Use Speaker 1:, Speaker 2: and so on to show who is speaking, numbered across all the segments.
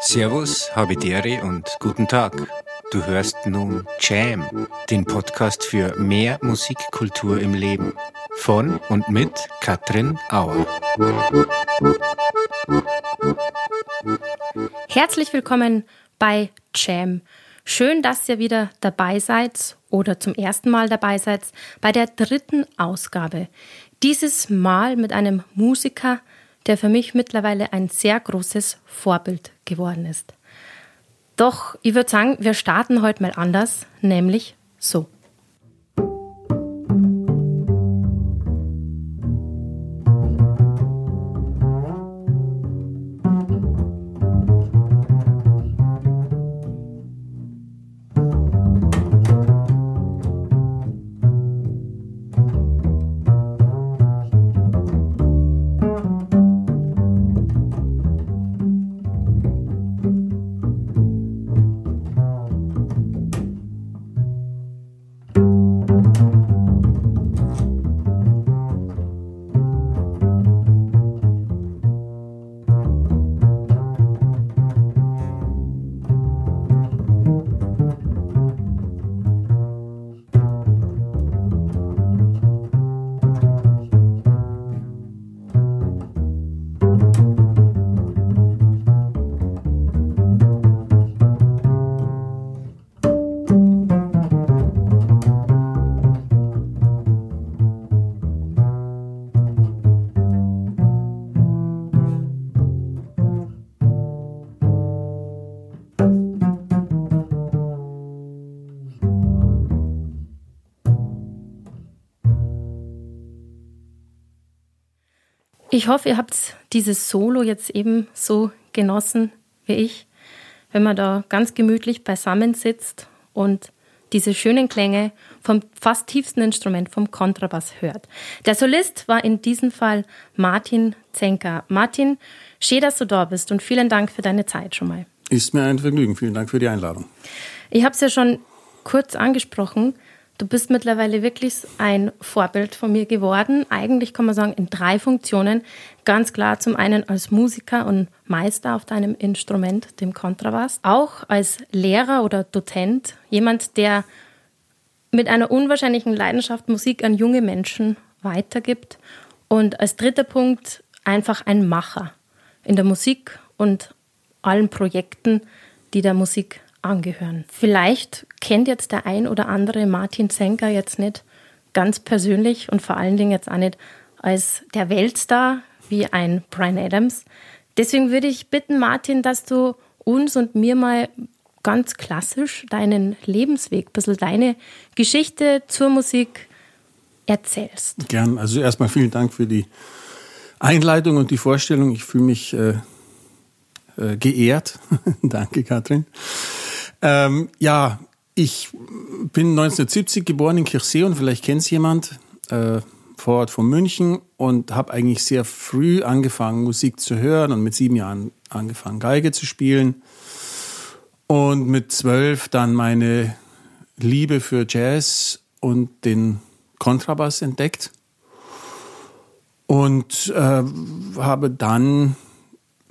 Speaker 1: Servus, Habidere und guten Tag. Du hörst nun Jam, den Podcast für mehr Musikkultur im Leben. Von und mit Katrin Auer.
Speaker 2: Herzlich willkommen bei Jam. Schön, dass ihr wieder dabei seid oder zum ersten Mal dabei seid bei der dritten Ausgabe. Dieses Mal mit einem Musiker, der für mich mittlerweile ein sehr großes Vorbild geworden ist. Doch ich würde sagen, wir starten heute mal anders, nämlich so. Ich hoffe, ihr habt dieses Solo jetzt eben so genossen wie ich, wenn man da ganz gemütlich beisammen sitzt und diese schönen Klänge vom fast tiefsten Instrument, vom Kontrabass hört. Der Solist war in diesem Fall Martin Zenker. Martin, schön, dass du da bist und vielen Dank für deine Zeit schon mal.
Speaker 3: Ist mir ein Vergnügen. Vielen Dank für die Einladung.
Speaker 2: Ich habe es ja schon kurz angesprochen. Du bist mittlerweile wirklich ein Vorbild von mir geworden. Eigentlich kann man sagen, in drei Funktionen. Ganz klar zum einen als Musiker und Meister auf deinem Instrument, dem Kontrabass. Auch als Lehrer oder Dozent. Jemand, der mit einer unwahrscheinlichen Leidenschaft Musik an junge Menschen weitergibt. Und als dritter Punkt einfach ein Macher in der Musik und allen Projekten, die der Musik angehören. Vielleicht kennt jetzt der ein oder andere Martin Zenker jetzt nicht ganz persönlich und vor allen Dingen jetzt auch nicht als der Weltstar wie ein Brian Adams. Deswegen würde ich bitten, Martin, dass du uns und mir mal ganz klassisch deinen Lebensweg, ein bisschen deine Geschichte zur Musik erzählst.
Speaker 3: Gern. Also erstmal vielen Dank für die Einleitung und die Vorstellung. Ich fühle mich äh, äh, geehrt. Danke, Katrin. Ähm, ja, ich bin 1970 geboren in Kirchsee und vielleicht kennt es jemand, äh, vor Ort von München und habe eigentlich sehr früh angefangen, Musik zu hören und mit sieben Jahren angefangen, Geige zu spielen. Und mit zwölf dann meine Liebe für Jazz und den Kontrabass entdeckt. Und äh, habe dann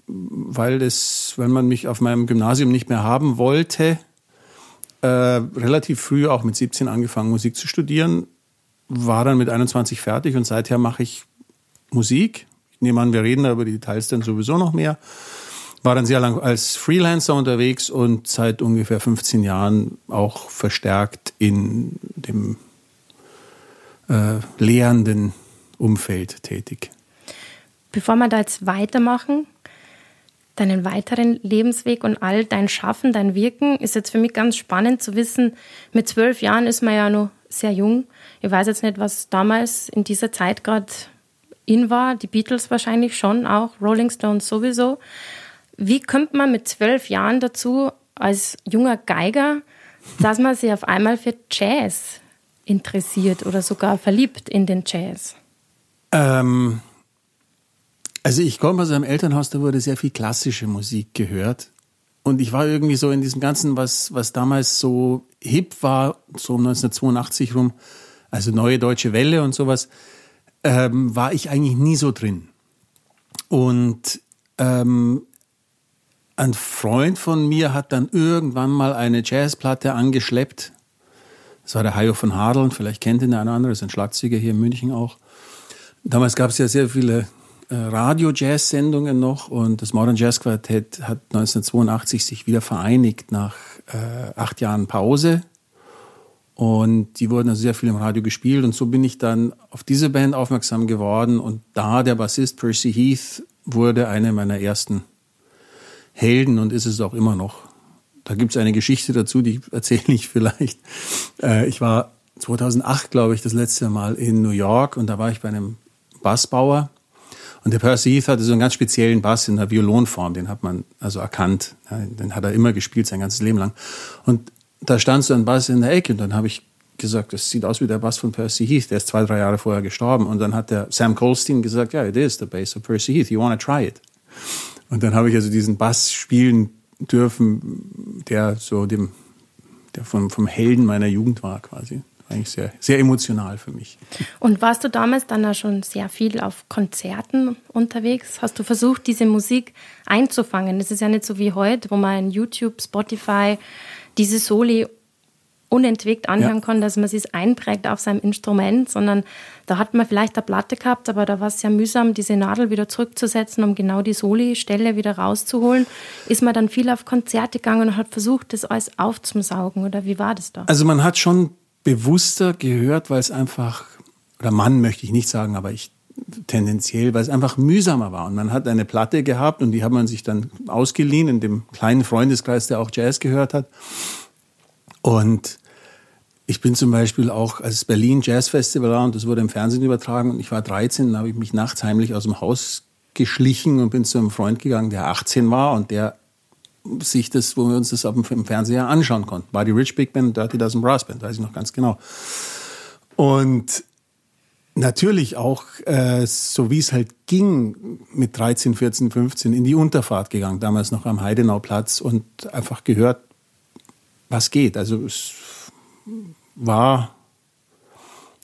Speaker 3: weil es, wenn man mich auf meinem Gymnasium nicht mehr haben wollte, äh, relativ früh, auch mit 17 angefangen, Musik zu studieren, war dann mit 21 fertig und seither mache ich Musik. Ich nehme an, wir reden da über die Details dann sowieso noch mehr. War dann sehr lang als Freelancer unterwegs und seit ungefähr 15 Jahren auch verstärkt in dem äh, lehrenden Umfeld tätig.
Speaker 2: Bevor wir da jetzt weitermachen, deinen weiteren Lebensweg und all dein Schaffen, dein Wirken, ist jetzt für mich ganz spannend zu wissen, mit zwölf Jahren ist man ja noch sehr jung. Ich weiß jetzt nicht, was damals in dieser Zeit gerade in war, die Beatles wahrscheinlich schon auch, Rolling Stones sowieso. Wie kommt man mit zwölf Jahren dazu, als junger Geiger, dass man sich auf einmal für Jazz interessiert oder sogar verliebt in den Jazz?
Speaker 3: Ähm, also ich komme aus einem Elternhaus, da wurde sehr viel klassische Musik gehört. Und ich war irgendwie so in diesem Ganzen, was, was damals so hip war, so 1982 rum, also neue deutsche Welle und sowas, ähm, war ich eigentlich nie so drin. Und ähm, ein Freund von mir hat dann irgendwann mal eine Jazzplatte angeschleppt. Das war der Hajo von Hadeln, vielleicht kennt ihn der eine oder andere, ist ein Schlagzeuger hier in München auch. Damals gab es ja sehr viele Radio-Jazz-Sendungen noch und das Modern Jazz Quartett hat 1982 sich wieder vereinigt nach äh, acht Jahren Pause. Und die wurden also sehr viel im Radio gespielt und so bin ich dann auf diese Band aufmerksam geworden und da der Bassist Percy Heath wurde eine meiner ersten Helden und ist es auch immer noch. Da gibt es eine Geschichte dazu, die erzähle ich vielleicht. Äh, ich war 2008, glaube ich, das letzte Mal in New York und da war ich bei einem Bassbauer und der Percy Heath hatte so einen ganz speziellen Bass in der Violonform, den hat man also erkannt. Den hat er immer gespielt, sein ganzes Leben lang. Und da stand so ein Bass in der Ecke und dann habe ich gesagt, das sieht aus wie der Bass von Percy Heath, der ist zwei, drei Jahre vorher gestorben. Und dann hat der Sam Colstein gesagt, ja, yeah, it is the bass of Percy Heath, you wanna try it? Und dann habe ich also diesen Bass spielen dürfen, der so dem, der vom, vom Helden meiner Jugend war quasi eigentlich sehr, sehr emotional für mich.
Speaker 2: Und warst du damals dann auch schon sehr viel auf Konzerten unterwegs? Hast du versucht, diese Musik einzufangen? Es ist ja nicht so wie heute, wo man in YouTube, Spotify diese Soli unentwegt anhören ja. kann, dass man sich einprägt auf seinem Instrument, sondern da hat man vielleicht eine Platte gehabt, aber da war es sehr mühsam, diese Nadel wieder zurückzusetzen, um genau die Soli-Stelle wieder rauszuholen. Ist man dann viel auf Konzerte gegangen und hat versucht, das alles aufzusaugen oder wie war das da?
Speaker 3: Also man hat schon bewusster gehört, weil es einfach, oder Mann möchte ich nicht sagen, aber ich tendenziell, weil es einfach mühsamer war. Und man hat eine Platte gehabt und die hat man sich dann ausgeliehen in dem kleinen Freundeskreis, der auch Jazz gehört hat. Und ich bin zum Beispiel auch, als es Berlin Jazz Festival war und das wurde im Fernsehen übertragen und ich war 13, dann habe ich mich nachts heimlich aus dem Haus geschlichen und bin zu einem Freund gegangen, der 18 war und der sich das, wo wir uns das auf dem, Fernseher anschauen konnten. War die Rich Big Band, Dirty Dozen Brass Band, weiß ich noch ganz genau. Und natürlich auch, äh, so wie es halt ging, mit 13, 14, 15 in die Unterfahrt gegangen, damals noch am Heidenauplatz und einfach gehört, was geht. Also es war,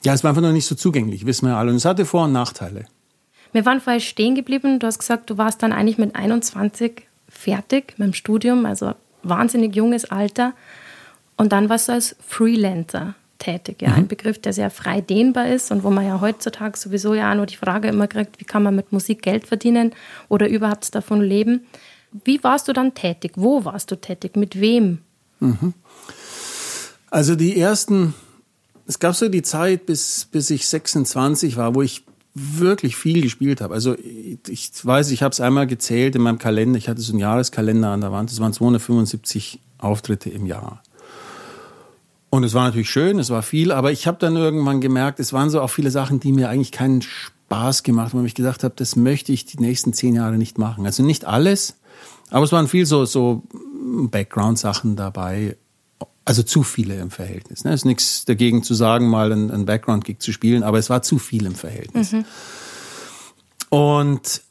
Speaker 3: ja, es war einfach noch nicht so zugänglich, wissen wir alle. Und es hatte Vor- und Nachteile.
Speaker 2: Wir waren vorher stehen geblieben. Du hast gesagt, du warst dann eigentlich mit 21 fertig mit dem Studium, also wahnsinnig junges Alter. Und dann warst du als Freelancer tätig. Ja, mhm. ein Begriff, der sehr frei dehnbar ist und wo man ja heutzutage sowieso ja auch nur die Frage immer kriegt, wie kann man mit Musik Geld verdienen oder überhaupt davon leben. Wie warst du dann tätig? Wo warst du tätig? Mit wem? Mhm.
Speaker 3: Also die ersten, es gab so die Zeit, bis, bis ich 26 war, wo ich wirklich viel gespielt habe. Also ich weiß, ich habe es einmal gezählt in meinem Kalender. Ich hatte so einen Jahreskalender an der Wand. Das waren 275 Auftritte im Jahr. Und es war natürlich schön, es war viel, aber ich habe dann irgendwann gemerkt, es waren so auch viele Sachen, die mir eigentlich keinen Spaß gemacht haben, wo ich gedacht habe, das möchte ich die nächsten zehn Jahre nicht machen. Also nicht alles, aber es waren viel so, so Background-Sachen dabei. Also zu viele im Verhältnis. Ne? Es ist nichts dagegen zu sagen, mal einen, einen Background-Gig zu spielen, aber es war zu viel im Verhältnis. Mhm. Und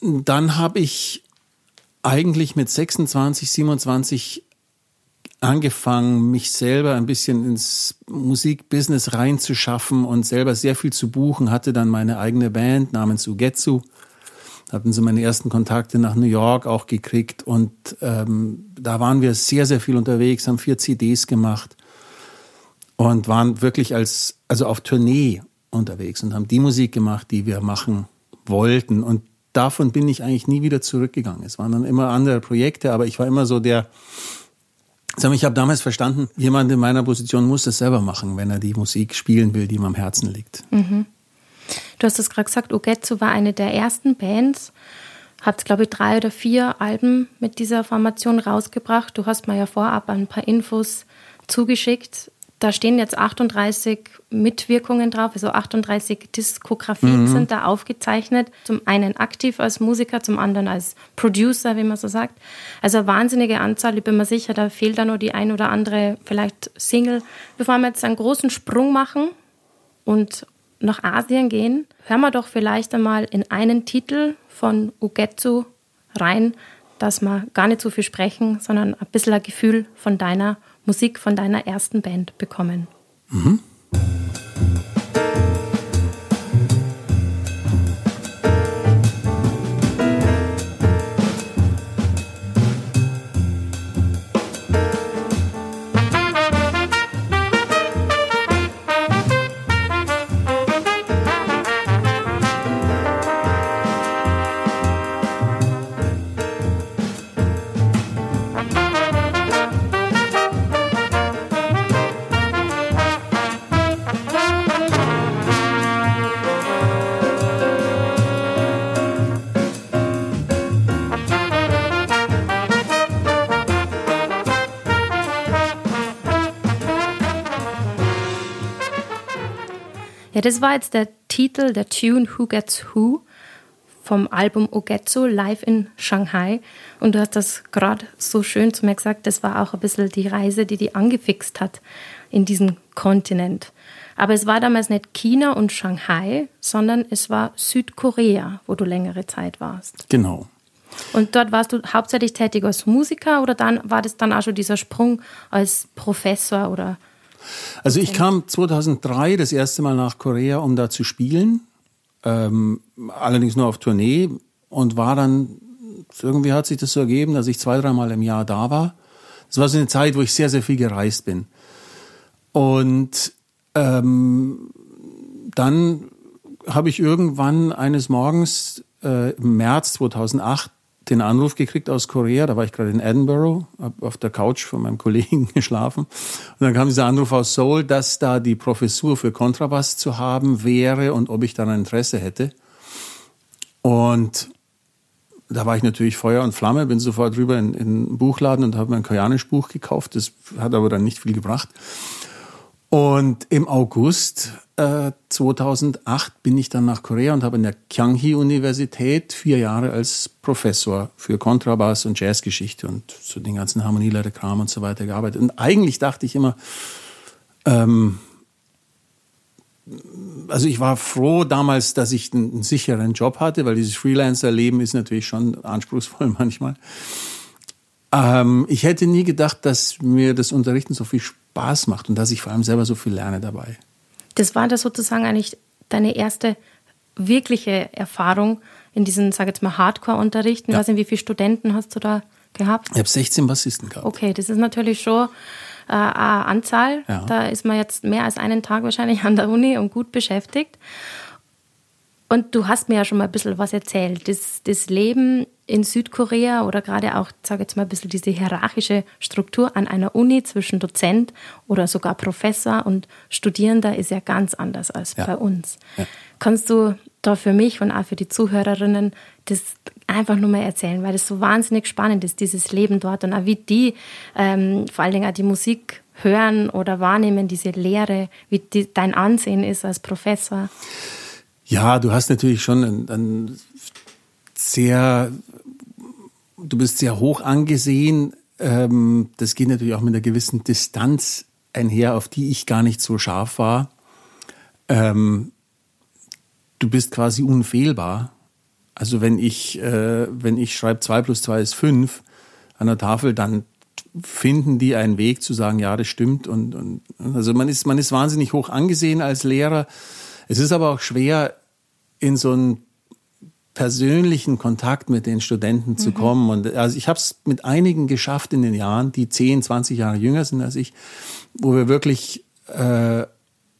Speaker 3: dann habe ich eigentlich mit 26, 27 angefangen, mich selber ein bisschen ins Musikbusiness reinzuschaffen und selber sehr viel zu buchen, hatte dann meine eigene Band namens Ugetsu, hatten sie meine ersten Kontakte nach New York auch gekriegt und ähm, da waren wir sehr, sehr viel unterwegs, haben vier CDs gemacht und waren wirklich als, also auf Tournee unterwegs und haben die Musik gemacht, die wir machen wollten und davon bin ich eigentlich nie wieder zurückgegangen. Es waren dann immer andere Projekte, aber ich war immer so der, ich habe damals verstanden, jemand in meiner Position muss das selber machen, wenn er die Musik spielen will, die ihm am Herzen liegt. Mhm.
Speaker 2: Du hast es gerade gesagt, Ogetsu war eine der ersten Bands. Hat, glaube ich, drei oder vier Alben mit dieser Formation rausgebracht. Du hast mir ja vorab ein paar Infos zugeschickt. Da stehen jetzt 38 Mitwirkungen drauf, also 38 Diskografien mhm. sind da aufgezeichnet. Zum einen aktiv als Musiker, zum anderen als Producer, wie man so sagt. Also eine wahnsinnige Anzahl, ich bin mir sicher, da fehlt da nur die ein oder andere vielleicht Single. Bevor wir jetzt einen großen Sprung machen und nach Asien gehen, hören wir doch vielleicht einmal in einen Titel von Ugetsu rein, dass wir gar nicht so viel sprechen, sondern ein bisschen ein Gefühl von deiner Musik, von deiner ersten Band bekommen. Mhm. Ja, das war jetzt der Titel, der Tune Who Gets Who vom Album Ogetsu live in Shanghai. Und du hast das gerade so schön zu mir gesagt, das war auch ein bisschen die Reise, die die angefixt hat in diesen Kontinent. Aber es war damals nicht China und Shanghai, sondern es war Südkorea, wo du längere Zeit warst.
Speaker 3: Genau.
Speaker 2: Und dort warst du hauptsächlich tätig als Musiker oder dann war das dann auch schon dieser Sprung als Professor oder
Speaker 3: also ich kam 2003 das erste Mal nach Korea, um da zu spielen, ähm, allerdings nur auf Tournee und war dann, irgendwie hat sich das so ergeben, dass ich zwei, dreimal im Jahr da war. Das war so eine Zeit, wo ich sehr, sehr viel gereist bin. Und ähm, dann habe ich irgendwann eines Morgens äh, im März 2008 den Anruf gekriegt aus Korea, da war ich gerade in Edinburgh, habe auf der Couch von meinem Kollegen geschlafen. Und dann kam dieser Anruf aus Seoul, dass da die Professur für Kontrabass zu haben wäre und ob ich daran Interesse hätte. Und da war ich natürlich Feuer und Flamme, bin sofort rüber in, in einen Buchladen und habe mir ein koreanisch Buch gekauft. Das hat aber dann nicht viel gebracht. Und im August äh, 2008 bin ich dann nach Korea und habe in der Kyanghi-Universität vier Jahre als Professor für Kontrabass und Jazzgeschichte und so den ganzen Harmonielehre-Kram und so weiter gearbeitet. Und eigentlich dachte ich immer, ähm, also ich war froh damals, dass ich einen, einen sicheren Job hatte, weil dieses Freelancer-Leben ist natürlich schon anspruchsvoll manchmal. Ähm, ich hätte nie gedacht, dass mir das Unterrichten so viel Spaß macht und dass ich vor allem selber so viel lerne dabei.
Speaker 2: Das war das sozusagen eigentlich deine erste wirkliche Erfahrung in diesen, sage jetzt mal, Hardcore-Unterrichten. Ja. Ich weiß nicht, wie viele Studenten hast du da gehabt?
Speaker 3: Ich habe 16 Bassisten gehabt.
Speaker 2: Okay, das ist natürlich schon äh, eine Anzahl. Ja. Da ist man jetzt mehr als einen Tag wahrscheinlich an der Uni und gut beschäftigt. Und du hast mir ja schon mal ein bisschen was erzählt. Das, das Leben in Südkorea oder gerade auch, sage jetzt mal, ein bisschen diese hierarchische Struktur an einer Uni zwischen Dozent oder sogar Professor und Studierender ist ja ganz anders als ja. bei uns. Ja. Kannst du da für mich und auch für die Zuhörerinnen das einfach nur mal erzählen, weil das so wahnsinnig spannend ist, dieses Leben dort und auch wie die ähm, vor allen Dingen auch die Musik hören oder wahrnehmen, diese Lehre, wie die, dein Ansehen ist als Professor.
Speaker 3: Ja, du hast natürlich schon ein, ein sehr, du bist sehr hoch angesehen. Ähm, das geht natürlich auch mit einer gewissen Distanz einher, auf die ich gar nicht so scharf war. Ähm, du bist quasi unfehlbar. Also wenn ich, äh, wenn ich schreibe, zwei plus zwei ist fünf an der Tafel, dann finden die einen Weg zu sagen, ja, das stimmt. Und, und also man ist, man ist wahnsinnig hoch angesehen als Lehrer. Es ist aber auch schwer, in so einen persönlichen Kontakt mit den Studenten zu mhm. kommen. Und also ich habe es mit einigen geschafft in den Jahren, die 10, 20 Jahre jünger sind als ich, wo wir wirklich äh,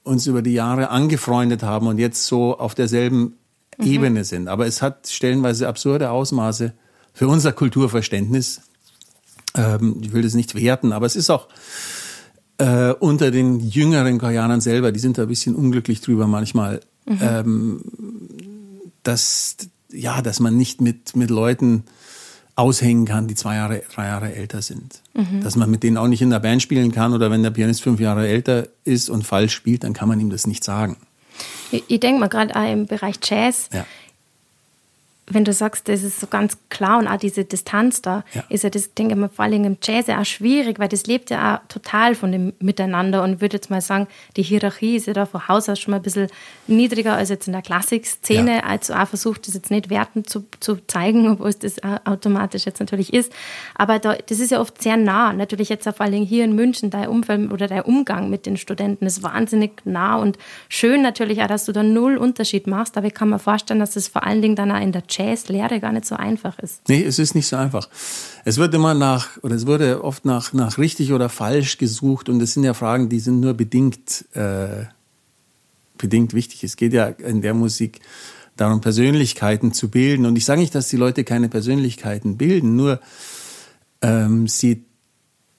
Speaker 3: uns über die Jahre angefreundet haben und jetzt so auf derselben mhm. Ebene sind. Aber es hat stellenweise absurde Ausmaße für unser Kulturverständnis. Ähm, ich will das nicht werten, aber es ist auch äh, unter den jüngeren Koreanern selber, die sind da ein bisschen unglücklich drüber manchmal, Mhm. Ähm, dass, ja, dass man nicht mit, mit Leuten aushängen kann, die zwei Jahre, drei Jahre älter sind. Mhm. Dass man mit denen auch nicht in der Band spielen kann oder wenn der Pianist fünf Jahre älter ist und falsch spielt, dann kann man ihm das nicht sagen.
Speaker 2: Ich, ich denke mal gerade im Bereich Jazz. Ja. Wenn du sagst, das ist so ganz klar und auch diese Distanz da, ja. ist ja das, denke ich mal, vor allem im Jazz ja auch schwierig, weil das lebt ja auch total von dem Miteinander und würde jetzt mal sagen, die Hierarchie ist ja da von Haus aus schon mal ein bisschen niedriger als jetzt in der Klassikszene. Ja. Also auch versucht, das jetzt nicht wertend zu, zu zeigen, obwohl es das automatisch jetzt natürlich ist. Aber da, das ist ja oft sehr nah. Natürlich jetzt vor allem hier in München, dein Umfeld oder dein Umgang mit den Studenten ist wahnsinnig nah und schön natürlich auch, dass du da null Unterschied machst. Aber ich kann mir vorstellen, dass das vor allen Dingen dann auch in der Jazz Jazzlehre gar nicht so einfach ist.
Speaker 3: Nee, es ist nicht so einfach. Es wird immer nach, oder es wurde oft nach, nach richtig oder falsch gesucht und es sind ja Fragen, die sind nur bedingt, äh, bedingt wichtig. Es geht ja in der Musik darum, Persönlichkeiten zu bilden. Und ich sage nicht, dass die Leute keine Persönlichkeiten bilden, nur ähm, sie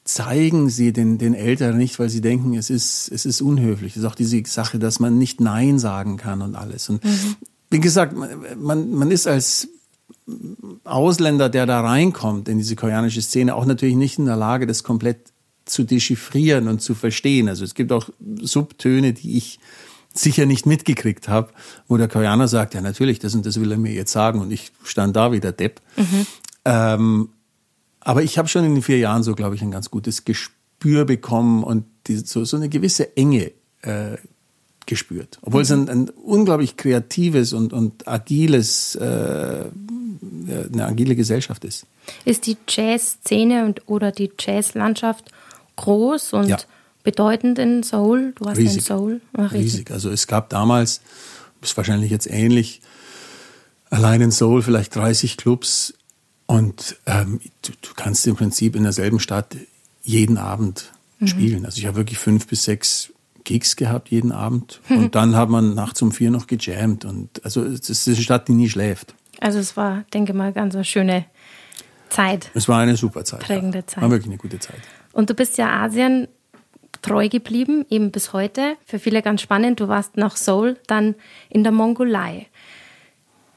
Speaker 3: zeigen sie den, den Eltern nicht, weil sie denken, es ist, es ist unhöflich. Es ist auch diese Sache, dass man nicht Nein sagen kann und alles. Und mhm wie gesagt, man, man ist als Ausländer, der da reinkommt in diese koreanische Szene, auch natürlich nicht in der Lage, das komplett zu dechiffrieren und zu verstehen. Also es gibt auch Subtöne, die ich sicher nicht mitgekriegt habe, wo der Koreaner sagt, ja natürlich, das und das will er mir jetzt sagen und ich stand da wie der Depp. Mhm. Ähm, aber ich habe schon in den vier Jahren so, glaube ich, ein ganz gutes Gespür bekommen und die, so, so eine gewisse Enge äh, gespürt. Obwohl mhm. es ein, ein, unglaublich kreatives und, und agiles, äh, eine agile Gesellschaft ist.
Speaker 2: Ist die Jazz-Szene und oder die Jazz-Landschaft groß und ja. bedeutend in Seoul?
Speaker 3: Du warst riesig. in Seoul. Ach, riesig. riesig. Also es gab damals, ist wahrscheinlich jetzt ähnlich, allein in Seoul vielleicht 30 Clubs und ähm, du, du, kannst im Prinzip in derselben Stadt jeden Abend mhm. spielen. Also ich habe wirklich fünf bis sechs Gigs gehabt jeden Abend. Mhm. Und dann hat man nachts um vier noch gejammt. Und also es ist eine Stadt, die nie schläft.
Speaker 2: Also es war, denke mal, ganz eine schöne Zeit.
Speaker 3: Es war eine super Zeit.
Speaker 2: Prägende ja. Zeit.
Speaker 3: War wirklich eine gute Zeit.
Speaker 2: Und du bist ja Asien treu geblieben, eben bis heute. Für viele ganz spannend. Du warst nach Seoul, dann in der Mongolei.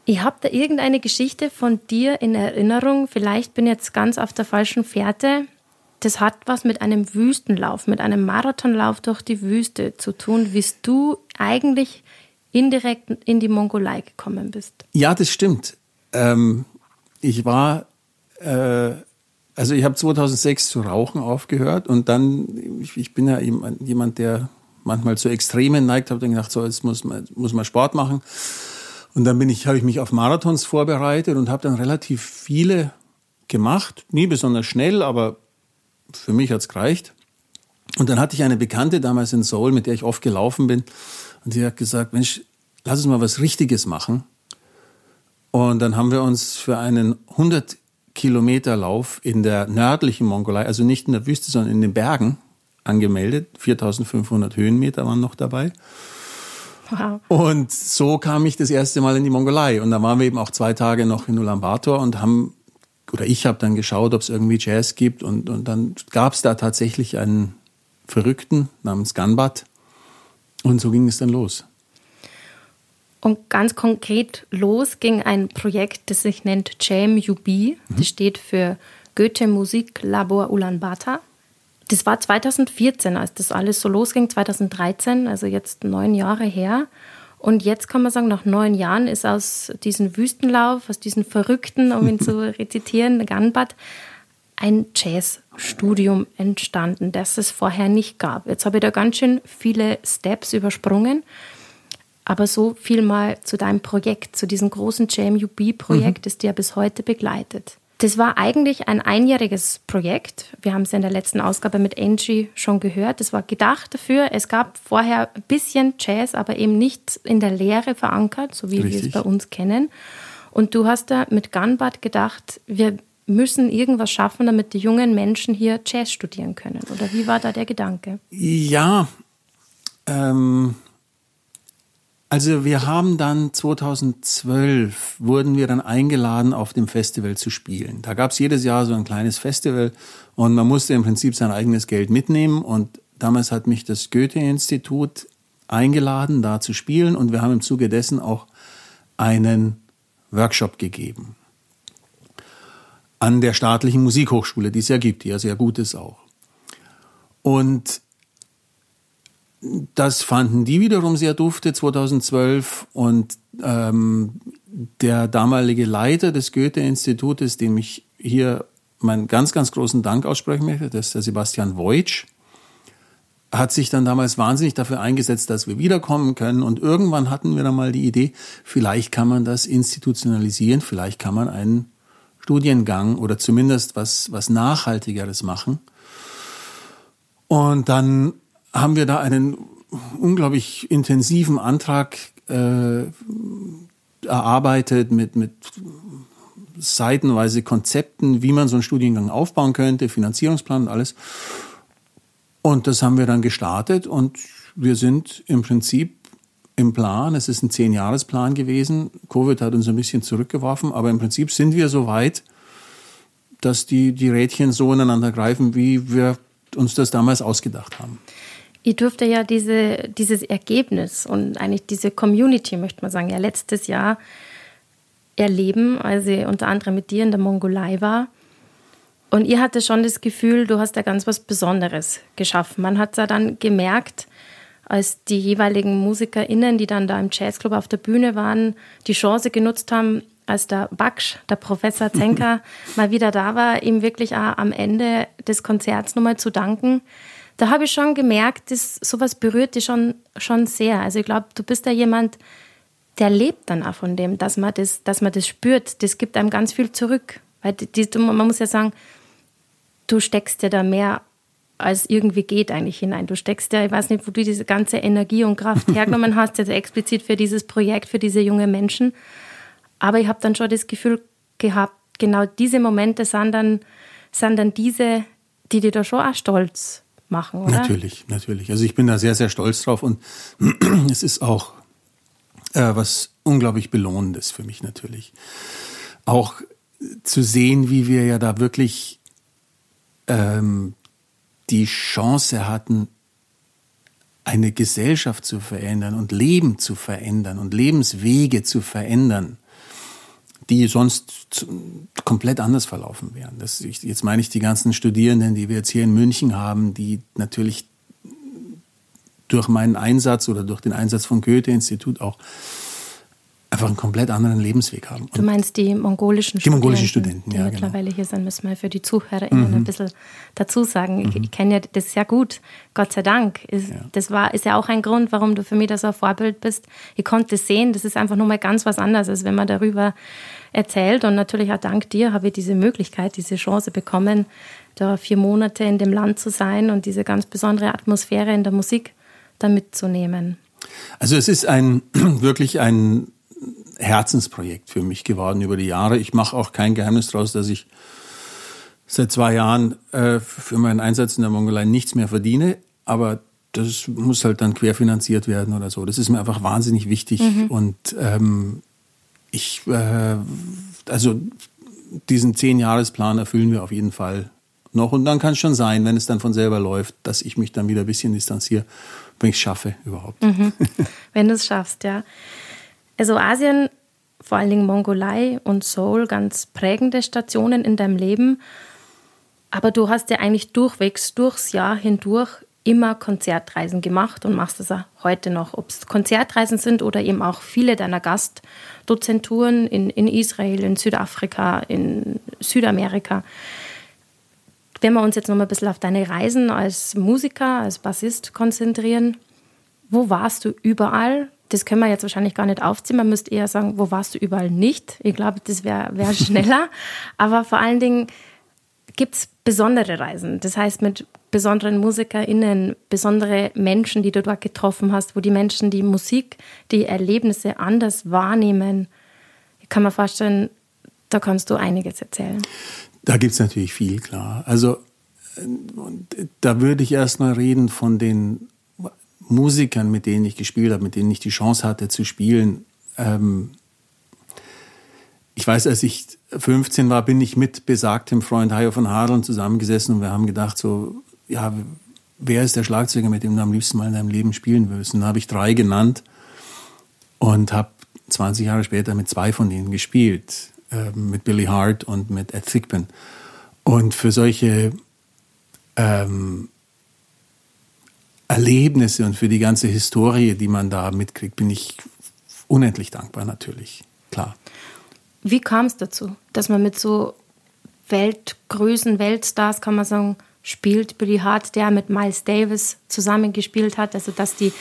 Speaker 2: Ich habe da irgendeine Geschichte von dir in Erinnerung. Vielleicht bin ich jetzt ganz auf der falschen Fährte das hat was mit einem Wüstenlauf, mit einem Marathonlauf durch die Wüste zu tun, wie du eigentlich indirekt in die Mongolei gekommen bist.
Speaker 3: Ja, das stimmt. Ähm, ich war, äh, also ich habe 2006 zu rauchen aufgehört und dann, ich, ich bin ja jemand, der manchmal zu Extremen neigt, habe dann gedacht, so jetzt muss man, muss man Sport machen. Und dann ich, habe ich mich auf Marathons vorbereitet und habe dann relativ viele gemacht, nie besonders schnell, aber für mich hat's gereicht. Und dann hatte ich eine Bekannte damals in Seoul, mit der ich oft gelaufen bin. Und die hat gesagt, Mensch, lass uns mal was Richtiges machen. Und dann haben wir uns für einen 100 Kilometer Lauf in der nördlichen Mongolei, also nicht in der Wüste, sondern in den Bergen angemeldet. 4500 Höhenmeter waren noch dabei. Wow. Und so kam ich das erste Mal in die Mongolei. Und da waren wir eben auch zwei Tage noch in Ulaanbaatar und haben oder ich habe dann geschaut, ob es irgendwie Jazz gibt und, und dann gab es da tatsächlich einen Verrückten namens Ganbat und so ging es dann los.
Speaker 2: Und ganz konkret los ging ein Projekt, das sich nennt Jam UB. Mhm. Das steht für Goethe Musik Labor Ulaanbaatar. Das war 2014, als das alles so losging, 2013, also jetzt neun Jahre her. Und jetzt kann man sagen, nach neun Jahren ist aus diesem Wüstenlauf, aus diesen Verrückten, um ihn zu rezitieren, Ganbat, ein Jazzstudium entstanden, das es vorher nicht gab. Jetzt habe ich da ganz schön viele Steps übersprungen. Aber so viel mal zu deinem Projekt, zu diesem großen JMUB-Projekt, mhm. das dir bis heute begleitet. Das war eigentlich ein einjähriges Projekt. Wir haben es ja in der letzten Ausgabe mit Angie schon gehört. Das war gedacht dafür. Es gab vorher ein bisschen Jazz, aber eben nicht in der Lehre verankert, so wie Richtig. wir es bei uns kennen. Und du hast da mit Gunbad gedacht, wir müssen irgendwas schaffen, damit die jungen Menschen hier Jazz studieren können. Oder wie war da der Gedanke?
Speaker 3: Ja, ähm, also wir haben dann 2012 wurden wir dann eingeladen, auf dem Festival zu spielen. Da gab es jedes Jahr so ein kleines Festival und man musste im Prinzip sein eigenes Geld mitnehmen. Und damals hat mich das Goethe-Institut eingeladen, da zu spielen. Und wir haben im Zuge dessen auch einen Workshop gegeben an der staatlichen Musikhochschule, die es ja gibt, die ja sehr gut ist auch. Und das fanden die wiederum sehr dufte 2012 und ähm, der damalige Leiter des Goethe-Institutes, dem ich hier meinen ganz, ganz großen Dank aussprechen möchte, das ist der Sebastian Voitsch, hat sich dann damals wahnsinnig dafür eingesetzt, dass wir wiederkommen können. Und irgendwann hatten wir dann mal die Idee, vielleicht kann man das institutionalisieren, vielleicht kann man einen Studiengang oder zumindest was, was Nachhaltigeres machen. Und dann haben wir da einen unglaublich intensiven Antrag äh, erarbeitet mit, mit seitenweise Konzepten, wie man so einen Studiengang aufbauen könnte, Finanzierungsplan und alles. Und das haben wir dann gestartet und wir sind im Prinzip im Plan. Es ist ein Zehn-Jahres-Plan gewesen. Covid hat uns ein bisschen zurückgeworfen, aber im Prinzip sind wir so weit, dass die, die Rädchen so ineinander greifen, wie wir uns das damals ausgedacht haben.
Speaker 2: Ihr durfte ja diese, dieses Ergebnis und eigentlich diese Community, möchte man sagen, ja letztes Jahr erleben, als ich unter anderem mit dir in der Mongolei war. Und ihr hatte schon das Gefühl, du hast da ganz was Besonderes geschaffen. Man hat ja dann gemerkt, als die jeweiligen MusikerInnen, die dann da im Jazzclub auf der Bühne waren, die Chance genutzt haben, als der Baksch, der Professor Zenker, mal wieder da war, ihm wirklich auch am Ende des Konzerts nochmal zu danken. Da habe ich schon gemerkt, dass sowas berührt dich schon, schon sehr. Also ich glaube, du bist da jemand, der lebt dann auch von dem, dass man das, dass man das spürt. Das gibt einem ganz viel zurück. Weil die, man muss ja sagen, du steckst ja da mehr als irgendwie geht eigentlich hinein. Du steckst ja, ich weiß nicht, wo du diese ganze Energie und Kraft hergenommen hast, also explizit für dieses Projekt, für diese jungen Menschen. Aber ich habe dann schon das Gefühl gehabt, genau diese Momente sind dann, sind dann diese, die dir da schon auch stolz machen, oder?
Speaker 3: Natürlich, natürlich. Also ich bin da sehr, sehr stolz drauf und es ist auch äh, was unglaublich Belohnendes für mich natürlich. Auch zu sehen, wie wir ja da wirklich ähm, die Chance hatten, eine Gesellschaft zu verändern und Leben zu verändern und Lebenswege zu verändern, die sonst komplett anders verlaufen wären. Das, jetzt meine ich die ganzen Studierenden, die wir jetzt hier in München haben, die natürlich durch meinen Einsatz oder durch den Einsatz vom Goethe-Institut auch einfach einen komplett anderen Lebensweg haben.
Speaker 2: Und du meinst die mongolischen
Speaker 3: Studenten? Die mongolischen Studenten, ja.
Speaker 2: Die mittlerweile genau. hier sind, müssen wir für die ZuhörerInnen mhm. ein bisschen dazu sagen. Mhm. Ich, ich kenne ja das sehr gut, Gott sei Dank. Ist, ja. Das war, ist ja auch ein Grund, warum du für mich da so ein Vorbild bist. Ich konnte es sehen, das ist einfach nochmal ganz was anderes, als wenn man darüber erzählt. Und natürlich auch dank dir habe ich diese Möglichkeit, diese Chance bekommen, da vier Monate in dem Land zu sein und diese ganz besondere Atmosphäre in der Musik da mitzunehmen.
Speaker 3: Also es ist ein wirklich ein Herzensprojekt für mich geworden über die Jahre. Ich mache auch kein Geheimnis daraus, dass ich seit zwei Jahren äh, für meinen Einsatz in der Mongolei nichts mehr verdiene, aber das muss halt dann querfinanziert werden oder so. Das ist mir einfach wahnsinnig wichtig mhm. und ähm, ich, äh, also diesen Zehn-Jahres-Plan erfüllen wir auf jeden Fall noch und dann kann es schon sein, wenn es dann von selber läuft, dass ich mich dann wieder ein bisschen distanziere, wenn ich es schaffe überhaupt.
Speaker 2: Mhm. Wenn du es schaffst, ja. Also Asien, vor allen Dingen Mongolei und Seoul, ganz prägende Stationen in deinem Leben. Aber du hast ja eigentlich durchwegs, durchs Jahr hindurch immer Konzertreisen gemacht und machst das auch heute noch. Ob es Konzertreisen sind oder eben auch viele deiner Gastdozenturen in, in Israel, in Südafrika, in Südamerika. Wenn wir uns jetzt noch mal ein bisschen auf deine Reisen als Musiker, als Bassist konzentrieren, wo warst du überall? Das können wir jetzt wahrscheinlich gar nicht aufziehen. Man müsste eher sagen, wo warst du überall nicht? Ich glaube, das wäre wär schneller. Aber vor allen Dingen gibt es besondere Reisen. Das heißt, mit besonderen MusikerInnen, besondere Menschen, die du dort getroffen hast, wo die Menschen die Musik, die Erlebnisse anders wahrnehmen. Ich kann mir vorstellen, da kannst du einiges erzählen.
Speaker 3: Da gibt es natürlich viel, klar. Also äh, da würde ich erst mal reden von den Musikern, mit denen ich gespielt habe, mit denen ich die Chance hatte zu spielen. Ähm, ich weiß, als ich 15 war, bin ich mit besagtem Freund Hajo von Hadeln zusammengesessen und wir haben gedacht, so, ja, wer ist der Schlagzeuger, mit dem du am liebsten mal in deinem Leben spielen willst? Und dann habe ich drei genannt und habe 20 Jahre später mit zwei von denen gespielt, äh, mit Billy Hart und mit Ed Thigpen. Und für solche ähm, Erlebnisse und für die ganze Historie, die man da mitkriegt, bin ich unendlich dankbar natürlich, klar.
Speaker 2: Wie kam es dazu, dass man mit so Weltgrößen, Weltstars, kann man sagen, spielt? Billy Hart, der mit Miles Davis zusammengespielt hat, also dass die,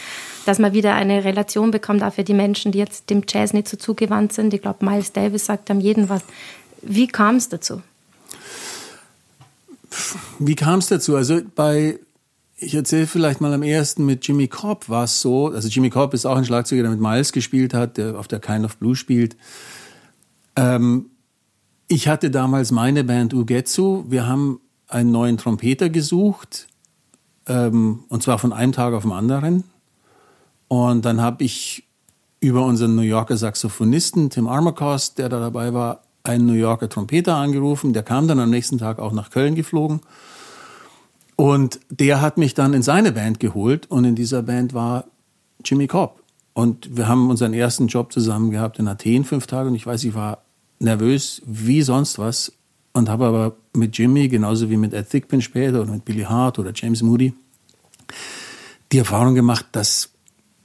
Speaker 2: dass man wieder eine Relation bekommt, auch für die Menschen, die jetzt dem Jazz nicht so zugewandt sind. Ich glaube, Miles Davis sagt am jeden was. Wie kam es dazu?
Speaker 3: Wie kam es dazu? Also bei ich erzähle vielleicht mal am ersten mit Jimmy Cobb war es so, also Jimmy Cobb ist auch ein Schlagzeuger, der mit Miles gespielt hat, der auf der Kind of Blue spielt. Ähm, ich hatte damals meine Band Ugetsu. Wir haben einen neuen Trompeter gesucht, ähm, und zwar von einem Tag auf den anderen. Und dann habe ich über unseren New Yorker Saxophonisten Tim Armacost, der da dabei war, einen New Yorker Trompeter angerufen. Der kam dann am nächsten Tag auch nach Köln geflogen. Und der hat mich dann in seine Band geholt und in dieser Band war Jimmy Cobb. Und wir haben unseren ersten Job zusammen gehabt in Athen fünf Tage und ich weiß, ich war nervös wie sonst was und habe aber mit Jimmy, genauso wie mit Ed Thigpen später oder mit Billy Hart oder James Moody, die Erfahrung gemacht, dass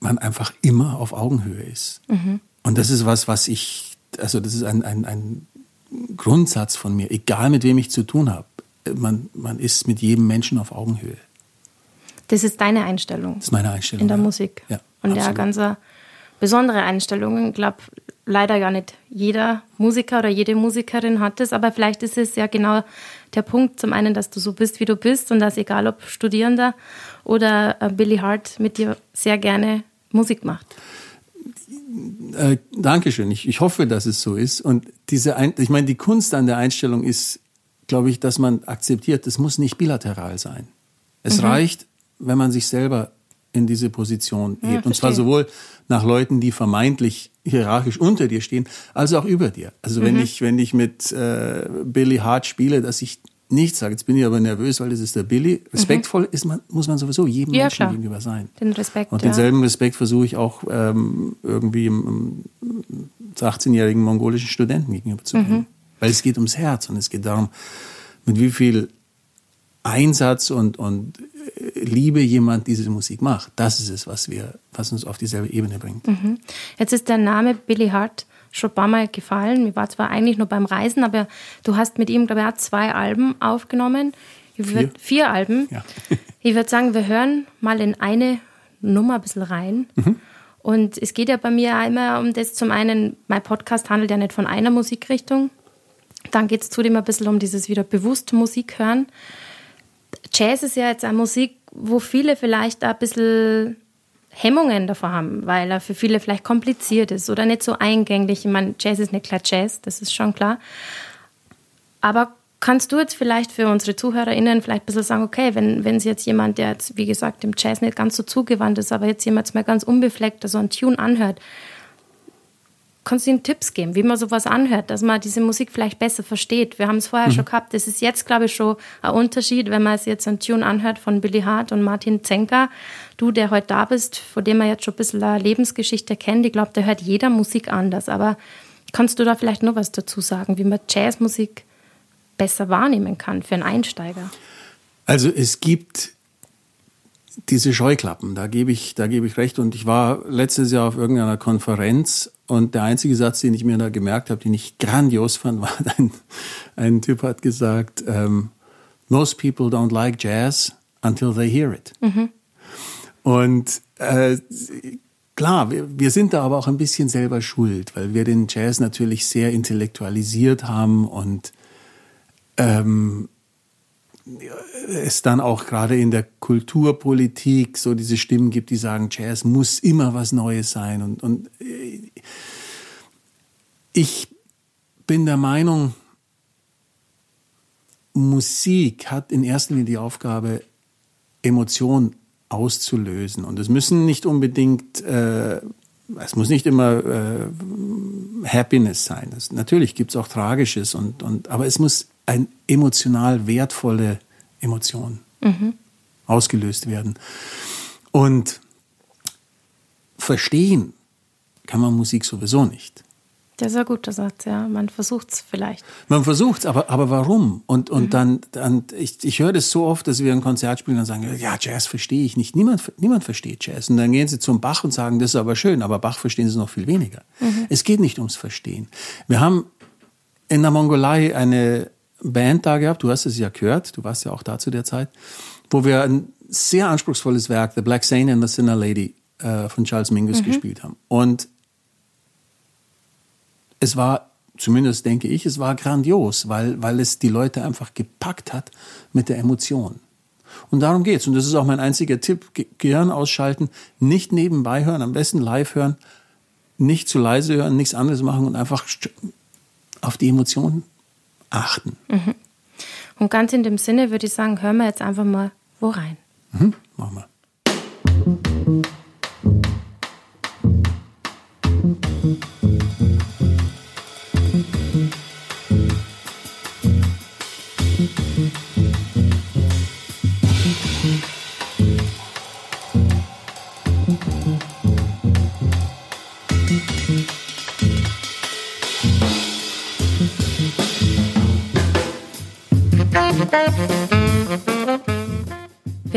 Speaker 3: man einfach immer auf Augenhöhe ist. Mhm. Und das ist was, was ich, also das ist ein, ein, ein Grundsatz von mir, egal mit wem ich zu tun habe man, man ist mit jedem Menschen auf Augenhöhe.
Speaker 2: Das ist deine Einstellung.
Speaker 3: Das ist meine Einstellung.
Speaker 2: In der ja. Musik.
Speaker 3: Ja,
Speaker 2: Und ja, ganz besondere Einstellung. Ich glaube, leider ja nicht jeder Musiker oder jede Musikerin hat das, aber vielleicht ist es ja genau der Punkt, zum einen, dass du so bist, wie du bist und dass egal ob Studierender oder äh, Billy Hart mit dir sehr gerne Musik macht.
Speaker 3: Äh, Dankeschön. Ich, ich hoffe, dass es so ist. Und diese, Ein ich meine, die Kunst an der Einstellung ist, glaube ich, dass man akzeptiert, es muss nicht bilateral sein. Es mhm. reicht, wenn man sich selber in diese Position hebt. Ja, und zwar sowohl nach Leuten, die vermeintlich hierarchisch unter dir stehen, als auch über dir. Also mhm. wenn ich, wenn ich mit äh, Billy Hart spiele, dass ich nichts sage, jetzt bin ich aber nervös, weil das ist der Billy. Respektvoll mhm. ist man, muss man sowieso jedem ja, Menschen klar. gegenüber sein.
Speaker 2: Den Respekt.
Speaker 3: Und denselben ja. Respekt versuche ich auch ähm, irgendwie im, im 18-jährigen mongolischen Studenten gegenüber zu bringen. Weil es geht ums Herz und es geht darum, mit wie viel Einsatz und, und äh, Liebe jemand diese Musik macht. Das ist es, was, wir, was uns auf dieselbe Ebene bringt.
Speaker 2: Mhm. Jetzt ist der Name Billy Hart schon ein paar Mal gefallen. Ich war zwar eigentlich nur beim Reisen, aber du hast mit ihm, glaube ich, auch zwei Alben aufgenommen.
Speaker 3: Vier.
Speaker 2: vier Alben.
Speaker 3: Ja.
Speaker 2: ich würde sagen, wir hören mal in eine Nummer ein bisschen rein. Mhm. Und es geht ja bei mir immer um das, zum einen, mein Podcast handelt ja nicht von einer Musikrichtung, dann geht es zudem ein bisschen um dieses wieder bewusst Musik hören. Jazz ist ja jetzt eine Musik, wo viele vielleicht ein bisschen Hemmungen davor haben, weil er für viele vielleicht kompliziert ist oder nicht so eingänglich. Ich meine, Jazz ist nicht klar Jazz, das ist schon klar. Aber kannst du jetzt vielleicht für unsere ZuhörerInnen vielleicht ein bisschen sagen, okay, wenn, wenn sie jetzt jemand, der jetzt, wie gesagt, dem Jazz nicht ganz so zugewandt ist, aber jetzt jemand mal ganz unbefleckt so einen Tune anhört, kannst du ihnen Tipps geben, wie man sowas anhört, dass man diese Musik vielleicht besser versteht? Wir haben es vorher mhm. schon gehabt. Das ist jetzt, glaube ich, schon ein Unterschied, wenn man es jetzt einen Tune anhört von Billy Hart und Martin Zenker. Du, der heute da bist, von dem man jetzt schon ein bisschen eine Lebensgeschichte kennt, ich glaube, der hört jeder Musik anders. Aber kannst du da vielleicht noch was dazu sagen, wie man Jazzmusik besser wahrnehmen kann für einen Einsteiger?
Speaker 3: Also es gibt diese Scheuklappen, da gebe ich, da gebe ich recht. Und ich war letztes Jahr auf irgendeiner Konferenz und der einzige Satz, den ich mir da gemerkt habe, den ich grandios fand, war, ein, ein Typ hat gesagt, ähm, most people don't like jazz until they hear it. Mhm. Und äh, klar, wir, wir sind da aber auch ein bisschen selber schuld, weil wir den Jazz natürlich sehr intellektualisiert haben und ähm, es dann auch gerade in der Kulturpolitik so diese Stimmen gibt, die sagen, Jazz muss immer was Neues sein. Und, und äh, ich bin der Meinung, Musik hat in erster Linie die Aufgabe, Emotionen auszulösen. Und es müssen nicht unbedingt, äh, es muss nicht immer äh, Happiness sein. Das, natürlich gibt es auch Tragisches, und, und, aber es muss eine emotional wertvolle Emotion mhm. ausgelöst werden. Und verstehen kann man Musik sowieso nicht.
Speaker 2: Das ist ein guter Satz, ja. Man versucht es vielleicht.
Speaker 3: Man versucht es, aber, aber warum? Und, und mhm. dann, dann ich, ich höre das so oft, dass wir ein Konzert spielen und sagen, ja, Jazz verstehe ich nicht. Niemand, niemand versteht Jazz. Und dann gehen sie zum Bach und sagen, das ist aber schön, aber Bach verstehen sie noch viel weniger. Mhm. Es geht nicht ums Verstehen. Wir haben in der Mongolei eine Band da gehabt, du hast es ja gehört, du warst ja auch da zu der Zeit, wo wir ein sehr anspruchsvolles Werk, The Black Saint and the Sinner Lady, äh, von Charles Mingus mhm. gespielt haben. Und es war, zumindest denke ich, es war grandios, weil, weil es die Leute einfach gepackt hat mit der Emotion. Und darum geht's. Und das ist auch mein einziger Tipp. Gehirn ausschalten, nicht nebenbei hören, am besten live hören, nicht zu leise hören, nichts anderes machen und einfach auf die Emotionen achten.
Speaker 2: Mhm. Und ganz in dem Sinne würde ich sagen, hören wir jetzt einfach mal wo rein.
Speaker 3: Mhm, machen wir.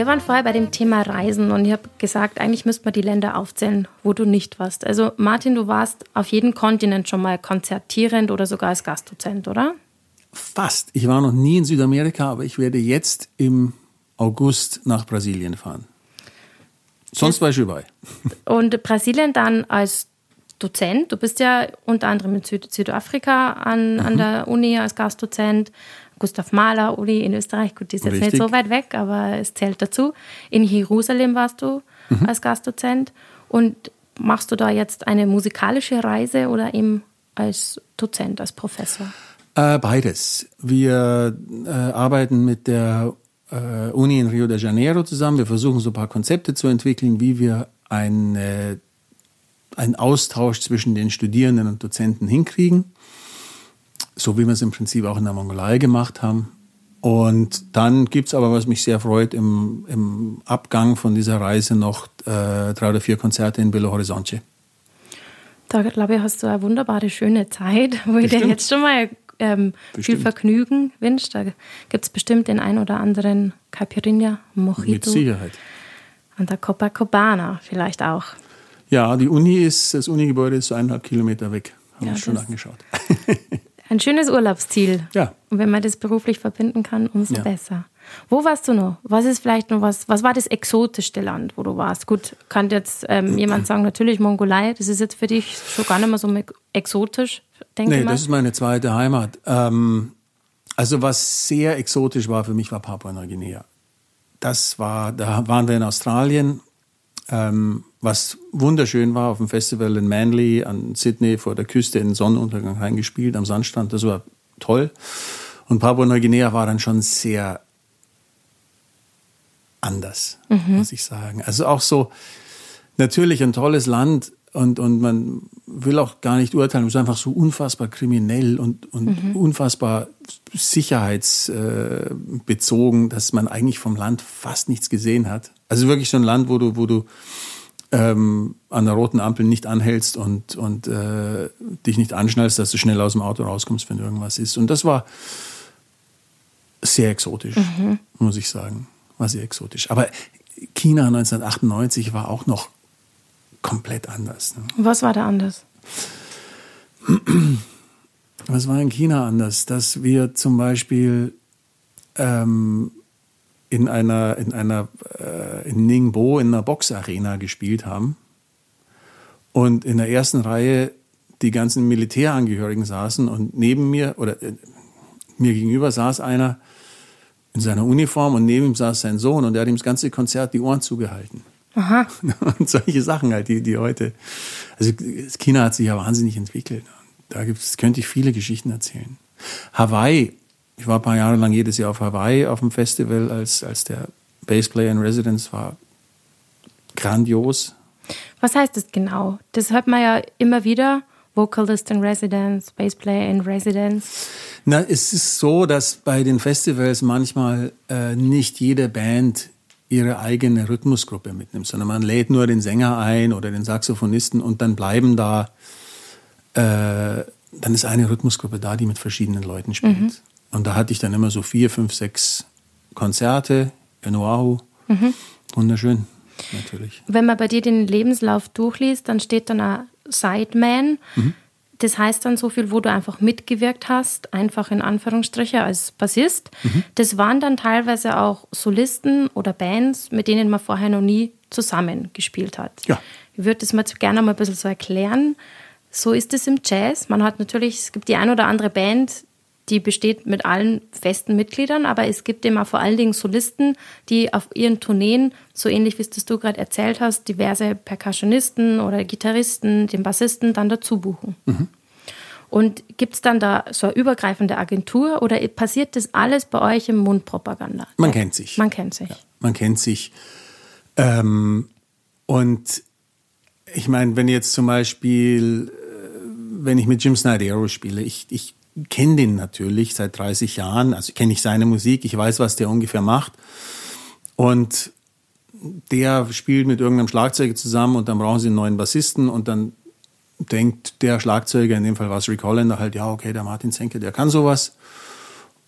Speaker 2: Wir waren vorher bei dem Thema Reisen und ich habe gesagt, eigentlich müsste man die Länder aufzählen, wo du nicht warst. Also Martin, du warst auf jedem Kontinent schon mal konzertierend oder sogar als Gastdozent, oder?
Speaker 3: Fast. Ich war noch nie in Südamerika, aber ich werde jetzt im August nach Brasilien fahren. Sonst war ich überall.
Speaker 2: Und Brasilien dann als Dozent. Du bist ja unter anderem in Süd Südafrika an, mhm. an der Uni als Gastdozent. Gustav Mahler Uni in Österreich, gut, die ist jetzt Richtig. nicht so weit weg, aber es zählt dazu. In Jerusalem warst du mhm. als Gastdozent. Und machst du da jetzt eine musikalische Reise oder eben als Dozent, als Professor?
Speaker 3: Äh, beides. Wir äh, arbeiten mit der äh, Uni in Rio de Janeiro zusammen. Wir versuchen so ein paar Konzepte zu entwickeln, wie wir eine einen Austausch zwischen den Studierenden und Dozenten hinkriegen, so wie wir es im Prinzip auch in der Mongolei gemacht haben. Und dann gibt es aber, was mich sehr freut, im, im Abgang von dieser Reise noch äh, drei oder vier Konzerte in Belo Horizonte.
Speaker 2: Da, glaube ich, hast du eine wunderbare, schöne Zeit, wo bestimmt. ich dir jetzt schon mal ähm, viel Vergnügen wünsche. Da gibt es bestimmt den ein oder anderen Caipirinha, Mojito.
Speaker 3: Mit Sicherheit.
Speaker 2: Und der Copacabana vielleicht auch.
Speaker 3: Ja, die Uni ist, das Unigebäude ist so eineinhalb Kilometer weg. Haben wir ja, schon angeschaut.
Speaker 2: Ein schönes Urlaubsziel.
Speaker 3: Ja.
Speaker 2: Und wenn man das beruflich verbinden kann, umso ja. besser. Wo warst du noch? Was ist vielleicht noch was? Was war das exotischste Land, wo du warst? Gut, kann jetzt ähm, jemand sagen, natürlich Mongolei. Das ist jetzt für dich schon gar nicht mehr so exotisch, denke ich
Speaker 3: Nee, das ist meine zweite Heimat. Ähm, also was sehr exotisch war für mich, war Papua-Neuguinea. Das war, da waren wir in Australien ähm, was wunderschön war auf dem Festival in Manly an Sydney vor der Küste in den Sonnenuntergang reingespielt am Sandstrand. Das war toll. Und Papua-Neuguinea war dann schon sehr anders, mhm. muss ich sagen. Also auch so natürlich ein tolles Land, und, und man will auch gar nicht urteilen, es ist einfach so unfassbar kriminell und, und mhm. unfassbar sicherheitsbezogen, dass man eigentlich vom Land fast nichts gesehen hat. Also wirklich so ein Land, wo du, wo du ähm, an der roten Ampel nicht anhältst und, und äh, dich nicht anschnallst, dass du schnell aus dem Auto rauskommst, wenn irgendwas ist. Und das war sehr exotisch, mhm. muss ich sagen. War sehr exotisch. Aber China 1998 war auch noch komplett anders. Ne?
Speaker 2: Was war da anders?
Speaker 3: Was war in China anders? Dass wir zum Beispiel ähm, in einer, in einer, äh, in Ningbo in einer Boxarena gespielt haben und in der ersten Reihe die ganzen Militärangehörigen saßen und neben mir oder äh, mir gegenüber saß einer in seiner Uniform und neben ihm saß sein Sohn und der hat ihm das ganze Konzert die Ohren zugehalten. Aha. Und solche Sachen halt, die, die heute. Also China hat sich ja wahnsinnig entwickelt. Da gibt's, könnte ich viele Geschichten erzählen. Hawaii, ich war ein paar Jahre lang jedes Jahr auf Hawaii auf dem Festival, als, als der Bassplayer in Residence war. Grandios.
Speaker 2: Was heißt das genau? Das hört man ja immer wieder. Vocalist in Residence, Bassplayer in Residence.
Speaker 3: Na, es ist so, dass bei den Festivals manchmal äh, nicht jede Band ihre eigene Rhythmusgruppe mitnimmt, sondern man lädt nur den Sänger ein oder den Saxophonisten und dann bleiben da äh, dann ist eine Rhythmusgruppe da, die mit verschiedenen Leuten spielt. Mhm. Und da hatte ich dann immer so vier, fünf, sechs Konzerte in Oahu. Mhm. Wunderschön, natürlich.
Speaker 2: Wenn man bei dir den Lebenslauf durchliest, dann steht dann ein Sideman. Mhm. Das heißt dann so viel, wo du einfach mitgewirkt hast, einfach in Anführungsstriche als Bassist. Mhm. Das waren dann teilweise auch Solisten oder Bands, mit denen man vorher noch nie zusammengespielt hat.
Speaker 3: Ja.
Speaker 2: Ich würde das mal gerne mal ein bisschen so erklären. So ist es im Jazz. Man hat natürlich, es gibt die ein oder andere Band, die besteht mit allen festen Mitgliedern, aber es gibt immer vor allen Dingen Solisten, die auf ihren Tourneen, so ähnlich wie es das du gerade erzählt hast, diverse Percussionisten oder Gitarristen, den Bassisten dann dazu buchen. Mhm. Und gibt es dann da so eine übergreifende Agentur oder passiert das alles bei euch im Mundpropaganda?
Speaker 3: Man kennt sich.
Speaker 2: Man kennt sich. Ja,
Speaker 3: man kennt sich. Ähm, und ich meine, wenn jetzt zum Beispiel, äh, wenn ich mit Jim Snydero spiele, ich, ich kenne den natürlich seit 30 Jahren, also kenne ich seine Musik, ich weiß, was der ungefähr macht. Und der spielt mit irgendeinem Schlagzeuger zusammen und dann brauchen sie einen neuen Bassisten und dann denkt der Schlagzeuger, in dem Fall war es Rick Hollander, halt, ja, okay, der Martin Senke, der kann sowas.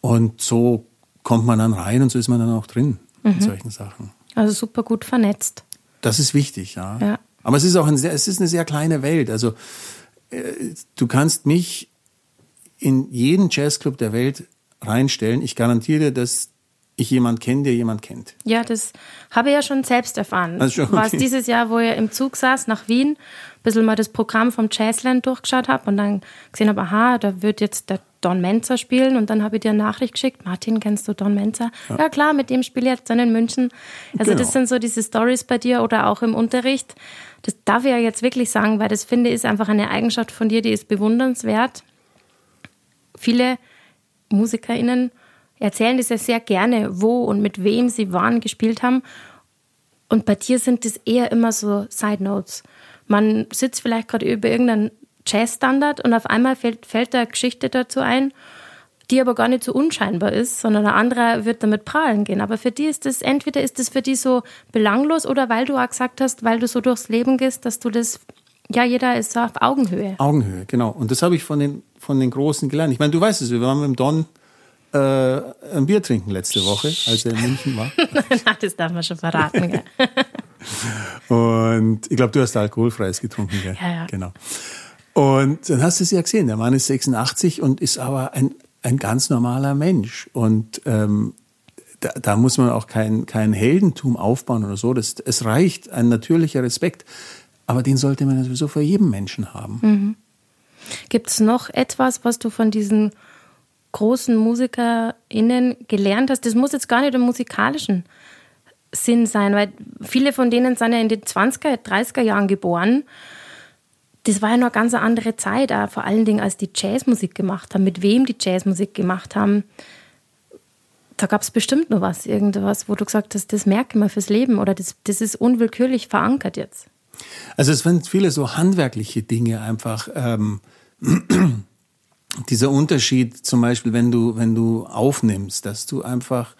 Speaker 3: Und so kommt man dann rein und so ist man dann auch drin mhm. in solchen Sachen.
Speaker 2: Also super gut vernetzt.
Speaker 3: Das ist wichtig, ja.
Speaker 2: ja.
Speaker 3: Aber es ist auch ein sehr, es ist eine sehr kleine Welt. Also äh, du kannst mich in jeden Jazzclub der Welt reinstellen. Ich garantiere, dass ich jemand kenne, der jemand kennt.
Speaker 2: Ja, das habe ich ja schon selbst erfahren. Also schon, okay. War es dieses Jahr, wo ich im Zug saß nach Wien, ein bisschen mal das Programm vom Jazzland durchgeschaut habe und dann gesehen habe, aha, da wird jetzt der Don Menzer spielen und dann habe ich dir eine Nachricht geschickt, Martin, kennst du Don Menzer? Ja, ja klar, mit dem spiele ich jetzt dann in München. Also genau. das sind so diese Stories bei dir oder auch im Unterricht. Das darf ich ja jetzt wirklich sagen, weil das finde ich ist einfach eine Eigenschaft von dir, die ist bewundernswert. Viele MusikerInnen erzählen das ja sehr gerne, wo und mit wem sie wann gespielt haben. Und bei dir sind das eher immer so Side Notes. Man sitzt vielleicht gerade über irgendeinen Jazzstandard und auf einmal fällt, fällt da Geschichte dazu ein, die aber gar nicht so unscheinbar ist, sondern ein anderer wird damit prahlen gehen. Aber für die ist das, entweder ist das für die so belanglos oder weil du auch gesagt hast, weil du so durchs Leben gehst, dass du das, ja, jeder ist auf Augenhöhe.
Speaker 3: Augenhöhe, genau. Und das habe ich von den, von den Großen gelernt. Ich meine, du weißt es, wir waren mit dem Don äh, ein Bier trinken letzte Woche, als er in München war.
Speaker 2: Das darf man schon verraten, gell?
Speaker 3: Und ich glaube, du hast alkoholfreies getrunken, gell?
Speaker 2: Ja, ja.
Speaker 3: Genau. Und dann hast du es ja gesehen, der Mann ist 86 und ist aber ein, ein ganz normaler Mensch. Und ähm, da, da muss man auch kein, kein Heldentum aufbauen oder so. Das, es reicht ein natürlicher Respekt. Aber den sollte man sowieso vor jedem Menschen haben.
Speaker 2: Mhm. Gibt es noch etwas, was du von diesen großen MusikerInnen gelernt hast? Das muss jetzt gar nicht im musikalischen Sinn sein, weil viele von denen sind ja in den 20er, 30er Jahren geboren. Das war ja noch eine ganz andere Zeit, auch vor allen Dingen, als die Jazzmusik gemacht haben, mit wem die Jazzmusik gemacht haben. Da gab es bestimmt noch was, irgendwas, wo du gesagt hast, das merken wir fürs Leben oder das, das ist unwillkürlich verankert jetzt.
Speaker 3: Also es sind viele so handwerkliche Dinge einfach. Ähm, dieser Unterschied zum Beispiel, wenn du, wenn du aufnimmst, dass du einfach,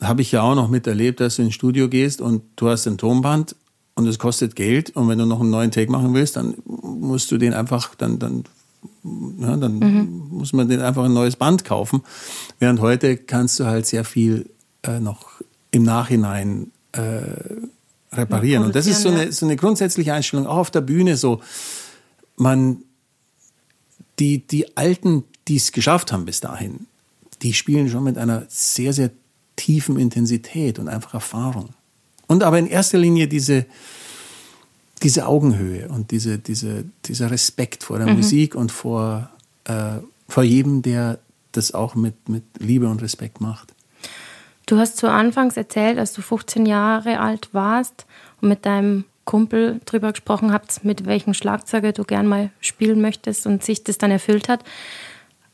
Speaker 3: habe ich ja auch noch miterlebt, dass du ins Studio gehst und du hast ein Tonband und es kostet Geld und wenn du noch einen neuen Take machen willst, dann musst du den einfach, dann, dann, ja, dann mhm. muss man den einfach ein neues Band kaufen. Während heute kannst du halt sehr viel äh, noch im Nachhinein äh, reparieren. Und das ist so eine, so eine grundsätzliche Einstellung, auch auf der Bühne so. Man, die, die Alten, die es geschafft haben bis dahin, die spielen schon mit einer sehr, sehr tiefen Intensität und einfach Erfahrung. Und aber in erster Linie diese, diese Augenhöhe und diese, diese, dieser Respekt vor der mhm. Musik und vor, äh, vor jedem, der das auch mit, mit Liebe und Respekt macht.
Speaker 2: Du hast zu Anfangs erzählt, als du 15 Jahre alt warst und mit deinem Kumpel drüber gesprochen habt, mit welchem Schlagzeuger du gern mal spielen möchtest und sich das dann erfüllt hat.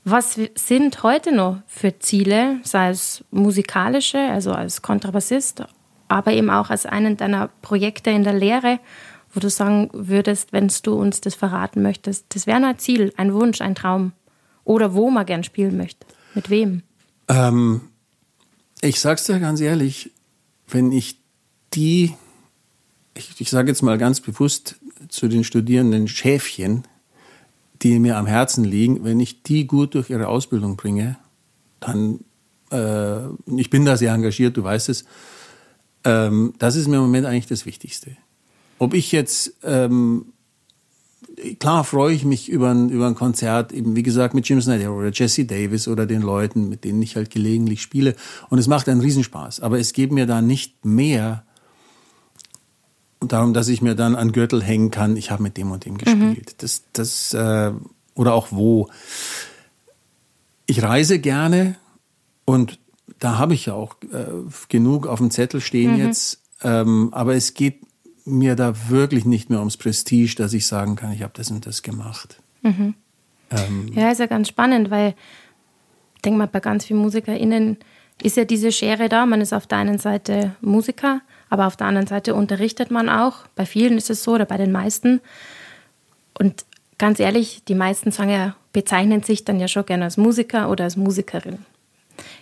Speaker 2: Was sind heute noch für Ziele, sei es musikalische, also als Kontrabassist, aber eben auch als einen deiner Projekte in der Lehre, wo du sagen würdest, wenn du uns das verraten möchtest, das wäre ein Ziel, ein Wunsch, ein Traum. Oder wo man gern spielen möchte. Mit wem?
Speaker 3: Ähm, ich sag's dir ganz ehrlich, wenn ich die ich, ich sage jetzt mal ganz bewusst zu den Studierenden Schäfchen, die mir am Herzen liegen, wenn ich die gut durch ihre Ausbildung bringe, dann, äh, ich bin da sehr engagiert, du weißt es, ähm, das ist mir im Moment eigentlich das Wichtigste. Ob ich jetzt, ähm, klar freue ich mich über ein, über ein Konzert, eben wie gesagt mit Jim Snyder oder Jesse Davis oder den Leuten, mit denen ich halt gelegentlich spiele. Und es macht einen Riesenspaß. Aber es geht mir da nicht mehr darum, dass ich mir dann an Gürtel hängen kann, ich habe mit dem und dem mhm. gespielt. Mhm. Das, das, äh, oder auch wo. Ich reise gerne und da habe ich ja auch äh, genug auf dem Zettel stehen mhm. jetzt. Ähm, aber es geht mir da wirklich nicht mehr ums Prestige, dass ich sagen kann, ich habe das und das gemacht.
Speaker 2: Mhm. Ähm, ja, ist ja ganz spannend, weil ich denke mal, bei ganz vielen MusikerInnen ist ja diese Schere da. Man ist auf der einen Seite Musiker, aber auf der anderen Seite unterrichtet man auch. Bei vielen ist es so oder bei den meisten. Und ganz ehrlich, die meisten ja, bezeichnen sich dann ja schon gerne als Musiker oder als Musikerin.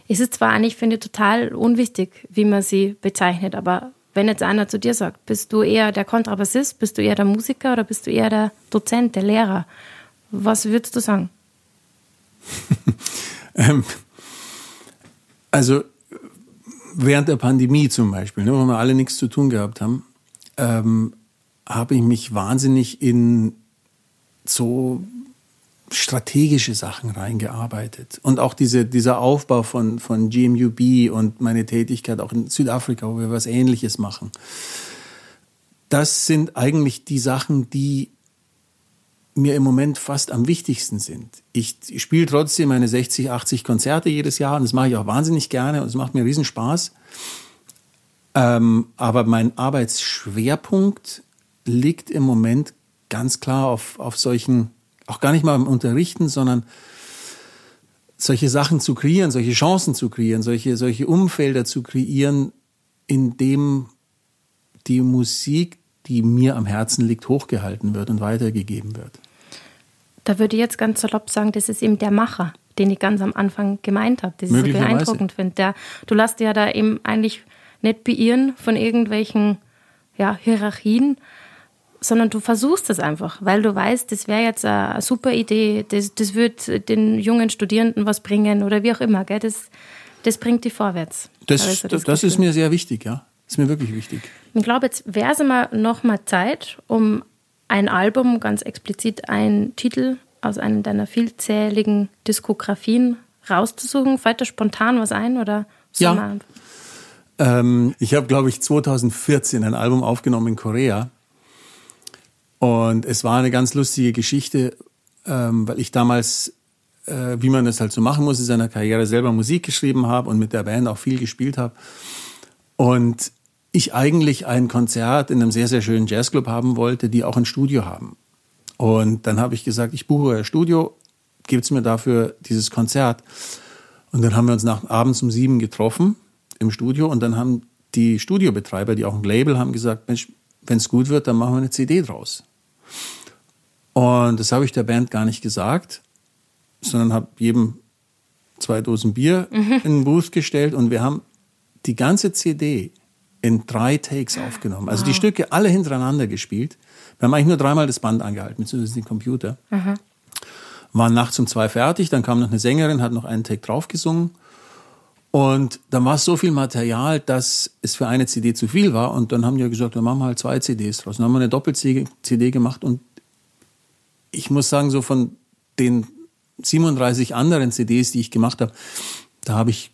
Speaker 2: Es ist zwar eigentlich, finde ich, total unwichtig, wie man sie bezeichnet, aber wenn jetzt einer zu dir sagt, bist du eher der Kontrabassist, bist du eher der Musiker oder bist du eher der Dozent, der Lehrer, was würdest du sagen?
Speaker 3: ähm, also während der Pandemie zum Beispiel, ne, wo wir alle nichts zu tun gehabt haben, ähm, habe ich mich wahnsinnig in so strategische Sachen reingearbeitet. Und auch diese, dieser Aufbau von, von GMUB und meine Tätigkeit auch in Südafrika, wo wir was Ähnliches machen. Das sind eigentlich die Sachen, die mir im Moment fast am wichtigsten sind. Ich, spiele trotzdem meine 60, 80 Konzerte jedes Jahr und das mache ich auch wahnsinnig gerne und es macht mir riesen Spaß. Ähm, aber mein Arbeitsschwerpunkt liegt im Moment ganz klar auf, auf solchen, auch gar nicht mal im Unterrichten, sondern solche Sachen zu kreieren, solche Chancen zu kreieren, solche, solche Umfelder zu kreieren, in dem die Musik, die mir am Herzen liegt, hochgehalten wird und weitergegeben wird.
Speaker 2: Da würde ich jetzt ganz salopp sagen, das ist eben der Macher, den ich ganz am Anfang gemeint habe, das ich so beeindruckend finde. Du lässt ja da eben eigentlich nicht beirren von irgendwelchen ja, Hierarchien, sondern du versuchst es einfach, weil du weißt, das wäre jetzt eine super Idee, das, das wird den jungen Studierenden was bringen oder wie auch immer. Gell? Das, das bringt die vorwärts.
Speaker 3: Das, das, das ist mir sehr wichtig, ja. Das ist mir wirklich wichtig.
Speaker 2: Ich glaube, jetzt wäre es immer noch mal Zeit, um ein Album, ganz explizit ein Titel aus einer deiner vielzähligen Diskografien rauszusuchen? Fällt dir spontan was ein oder
Speaker 3: ja. Ähm, ich habe, glaube ich, 2014 ein Album aufgenommen in Korea. Und es war eine ganz lustige Geschichte, ähm, weil ich damals, äh, wie man das halt so machen muss, in seiner Karriere selber Musik geschrieben habe und mit der Band auch viel gespielt habe. Und ich eigentlich ein Konzert in einem sehr, sehr schönen Jazzclub haben wollte, die auch ein Studio haben. Und dann habe ich gesagt, ich buche euer Studio, gebt mir dafür dieses Konzert. Und dann haben wir uns nach abends um sieben getroffen im Studio und dann haben die Studiobetreiber, die auch ein Label haben, gesagt, Mensch, wenn es gut wird, dann machen wir eine CD draus. Und das habe ich der Band gar nicht gesagt, sondern habe jedem zwei Dosen Bier mhm. in den Booth gestellt und wir haben die ganze CD in drei Takes aufgenommen. Also wow. die Stücke alle hintereinander gespielt. Wir haben eigentlich nur dreimal das Band angehalten, beziehungsweise den Computer. Mhm. Waren nachts um zwei fertig, dann kam noch eine Sängerin, hat noch einen Take draufgesungen. Und dann war es so viel Material, dass es für eine CD zu viel war. Und dann haben die gesagt, wir machen halt zwei CDs draus. Dann haben wir eine Doppel-CD gemacht. Und ich muss sagen, so von den 37 anderen CDs, die ich gemacht habe, da habe ich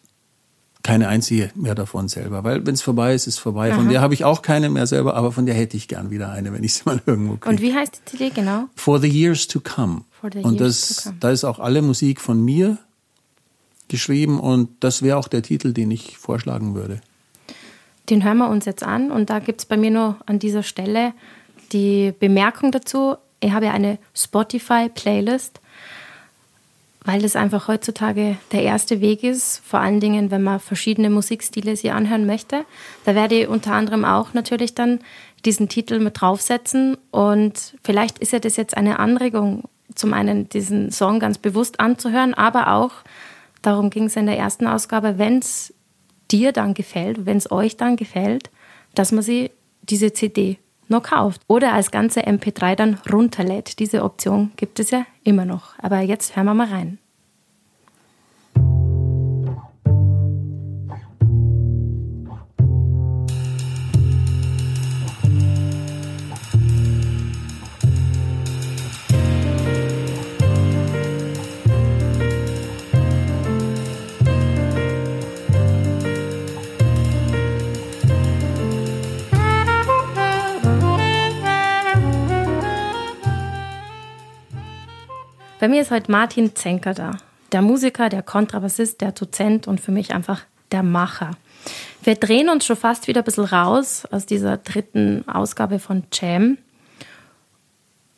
Speaker 3: keine einzige mehr davon selber. Weil wenn es vorbei ist, ist es vorbei. Aha. Von der habe ich auch keine mehr selber, aber von der hätte ich gern wieder eine, wenn ich sie mal irgendwo kriege.
Speaker 2: Und wie heißt die CD genau?
Speaker 3: For the Years to Come. For the und years das, to come. da ist auch alle Musik von mir geschrieben und das wäre auch der Titel, den ich vorschlagen würde.
Speaker 2: Den hören wir uns jetzt an und da gibt es bei mir nur an dieser Stelle die Bemerkung dazu. Ich habe ja eine Spotify-Playlist weil das einfach heutzutage der erste Weg ist, vor allen Dingen, wenn man verschiedene Musikstile sich anhören möchte. Da werde ich unter anderem auch natürlich dann diesen Titel mit draufsetzen und vielleicht ist ja das jetzt eine Anregung, zum einen diesen Song ganz bewusst anzuhören, aber auch, darum ging es in der ersten Ausgabe, wenn es dir dann gefällt, wenn es euch dann gefällt, dass man sie diese CD noch kauft oder als ganze MP3 dann runterlädt. Diese Option gibt es ja immer noch. Aber jetzt hören wir mal rein. Bei mir ist heute Martin Zenker da. Der Musiker, der Kontrabassist, der Dozent und für mich einfach der Macher. Wir drehen uns schon fast wieder ein bisschen raus aus dieser dritten Ausgabe von Jam.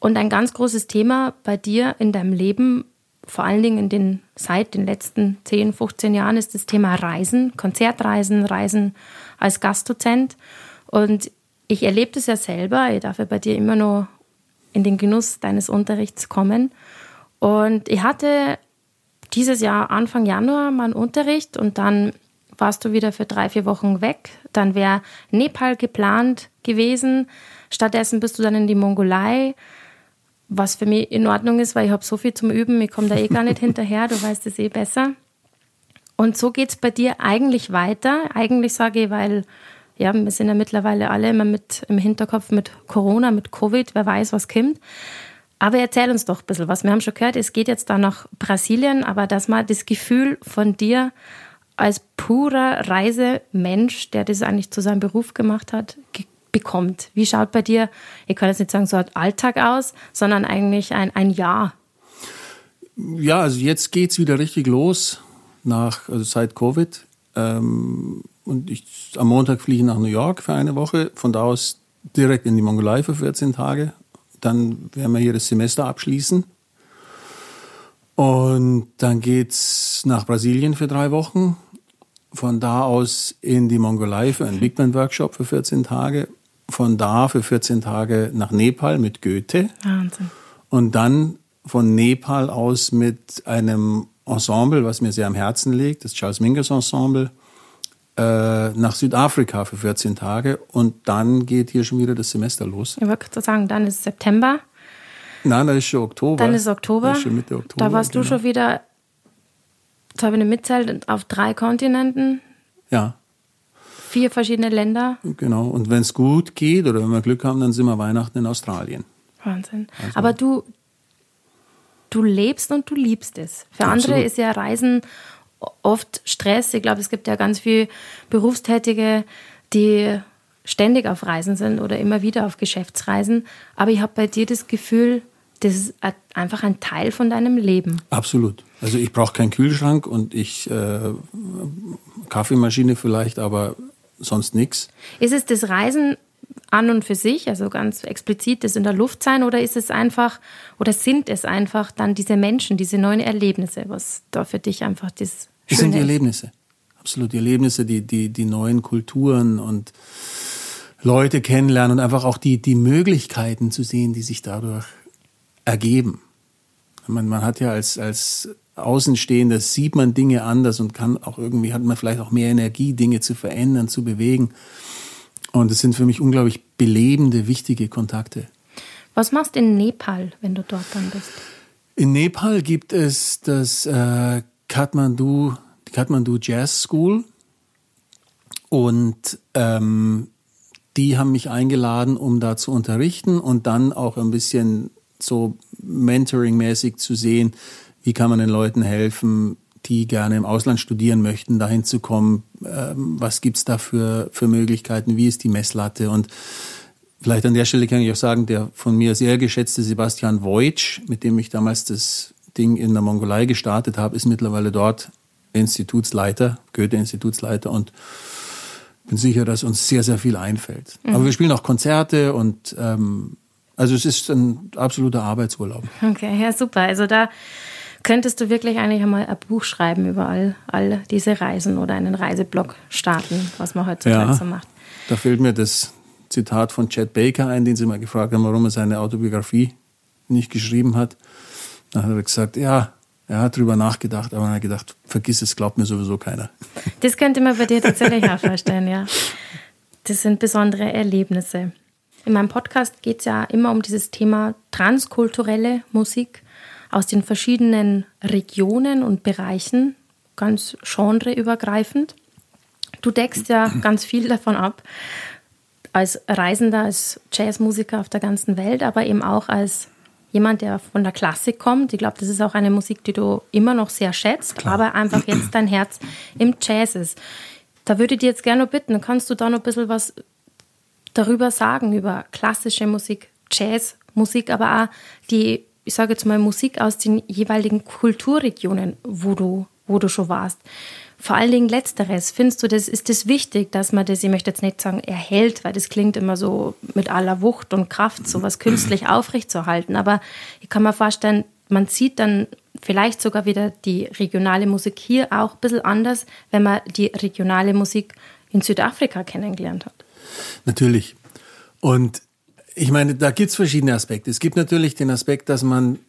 Speaker 2: Und ein ganz großes Thema bei dir in deinem Leben, vor allen Dingen in den, seit den letzten 10, 15 Jahren, ist das Thema Reisen, Konzertreisen, Reisen als Gastdozent. Und ich erlebe das ja selber. Ich darf ja bei dir immer noch in den Genuss deines Unterrichts kommen. Und ich hatte dieses Jahr, Anfang Januar, meinen Unterricht und dann warst du wieder für drei, vier Wochen weg. Dann wäre Nepal geplant gewesen. Stattdessen bist du dann in die Mongolei, was für mich in Ordnung ist, weil ich habe so viel zum Üben, ich komme da eh gar nicht hinterher, du weißt es eh besser. Und so geht es bei dir eigentlich weiter. Eigentlich sage ich, weil ja, wir sind ja mittlerweile alle immer mit im Hinterkopf mit Corona, mit Covid, wer weiß, was kommt. Aber erzähl uns doch ein bisschen was. Wir haben schon gehört, es geht jetzt da nach Brasilien, aber dass man das Gefühl von dir als purer Reisemensch, der das eigentlich zu seinem Beruf gemacht hat, bekommt. Wie schaut bei dir, ich kann jetzt nicht sagen so ein Alltag aus, sondern eigentlich ein, ein Jahr?
Speaker 3: Ja, also jetzt geht es wieder richtig los, nach, also seit Covid. Ähm, und ich, am Montag fliege ich nach New York für eine Woche, von da aus direkt in die Mongolei für 14 Tage dann werden wir hier das Semester abschließen. Und dann geht es nach Brasilien für drei Wochen. Von da aus in die Mongolei für einen Big Band Workshop für 14 Tage. Von da für 14 Tage nach Nepal mit Goethe.
Speaker 2: Wahnsinn.
Speaker 3: Und dann von Nepal aus mit einem Ensemble, was mir sehr am Herzen liegt, das Charles Mingus Ensemble äh, nach Südafrika für 14 Tage und dann geht hier schon wieder das Semester los.
Speaker 2: Ich wollte sagen, dann ist September.
Speaker 3: Nein, dann ist schon Oktober.
Speaker 2: Dann ist Oktober.
Speaker 3: Das ist schon Mitte Oktober.
Speaker 2: Da warst genau. du schon wieder, jetzt habe ich eine mitzählt, auf drei Kontinenten.
Speaker 3: Ja.
Speaker 2: Vier verschiedene Länder.
Speaker 3: Genau. Und wenn es gut geht oder wenn wir Glück haben, dann sind wir Weihnachten in Australien.
Speaker 2: Wahnsinn. Also Aber du, du lebst und du liebst es. Für Absolut. andere ist ja Reisen oft Stress. Ich glaube, es gibt ja ganz viele Berufstätige, die ständig auf Reisen sind oder immer wieder auf Geschäftsreisen. Aber ich habe bei dir das Gefühl, das ist einfach ein Teil von deinem Leben.
Speaker 3: Absolut. Also ich brauche keinen Kühlschrank und ich äh, Kaffeemaschine vielleicht, aber sonst nichts.
Speaker 2: Ist es das Reisen an und für sich, also ganz explizit das in der Luft sein, oder ist es einfach, oder sind es einfach dann diese Menschen, diese neuen Erlebnisse, was da für dich einfach das
Speaker 3: es sind die Erlebnisse. Absolut, die Erlebnisse, die, die, die neuen Kulturen und Leute kennenlernen und einfach auch die, die Möglichkeiten zu sehen, die sich dadurch ergeben. Man, man hat ja als, als Außenstehender sieht man Dinge anders und kann auch irgendwie, hat man vielleicht auch mehr Energie, Dinge zu verändern, zu bewegen. Und es sind für mich unglaublich belebende, wichtige Kontakte.
Speaker 2: Was machst du in Nepal, wenn du dort dann bist?
Speaker 3: In Nepal gibt es das äh, Kathmandu, die Kathmandu Jazz School. Und ähm, die haben mich eingeladen, um da zu unterrichten und dann auch ein bisschen so mentoring-mäßig zu sehen, wie kann man den Leuten helfen, die gerne im Ausland studieren möchten, dahin zu kommen. Ähm, was gibt's da für, für Möglichkeiten? Wie ist die Messlatte? Und vielleicht an der Stelle kann ich auch sagen, der von mir sehr geschätzte Sebastian Voitsch, mit dem ich damals das Ding in der Mongolei gestartet habe, ist mittlerweile dort Institutsleiter, Goethe-Institutsleiter und bin sicher, dass uns sehr, sehr viel einfällt. Mhm. Aber wir spielen auch Konzerte und ähm, also es ist ein absoluter Arbeitsurlaub.
Speaker 2: Okay, ja, super. Also da könntest du wirklich eigentlich einmal ein Buch schreiben über all, all diese Reisen oder einen Reiseblog starten, was man heutzutage ja, so macht.
Speaker 3: Da fehlt mir das Zitat von Chad Baker ein, den sie mal gefragt haben, warum er seine Autobiografie nicht geschrieben hat. Dann hat er gesagt, ja, er hat drüber nachgedacht, aber er hat gedacht, vergiss es, glaubt mir sowieso keiner.
Speaker 2: Das könnte man bei dir tatsächlich auch vorstellen, ja. Das sind besondere Erlebnisse. In meinem Podcast geht es ja immer um dieses Thema transkulturelle Musik, aus den verschiedenen Regionen und Bereichen, ganz genreübergreifend. Du deckst ja ganz viel davon ab, als Reisender, als Jazzmusiker auf der ganzen Welt, aber eben auch als jemand, der von der Klassik kommt. Ich glaube, das ist auch eine Musik, die du immer noch sehr schätzt, Klar. aber einfach jetzt dein Herz im Jazz ist. Da würde ich dir jetzt gerne bitten, kannst du da noch ein bisschen was darüber sagen, über klassische Musik, Jazzmusik, aber auch die, ich sage jetzt mal, Musik aus den jeweiligen Kulturregionen, wo du, wo du schon warst. Vor allen Dingen Letzteres. Findest du, das ist das wichtig, dass man das, ich möchte jetzt nicht sagen, erhält, weil das klingt immer so mit aller Wucht und Kraft, sowas künstlich aufrechtzuerhalten. Aber ich kann mir vorstellen, man sieht dann vielleicht sogar wieder die regionale Musik hier auch ein bisschen anders, wenn man die regionale Musik in Südafrika kennengelernt hat.
Speaker 3: Natürlich. Und ich meine, da gibt es verschiedene Aspekte. Es gibt natürlich den Aspekt, dass man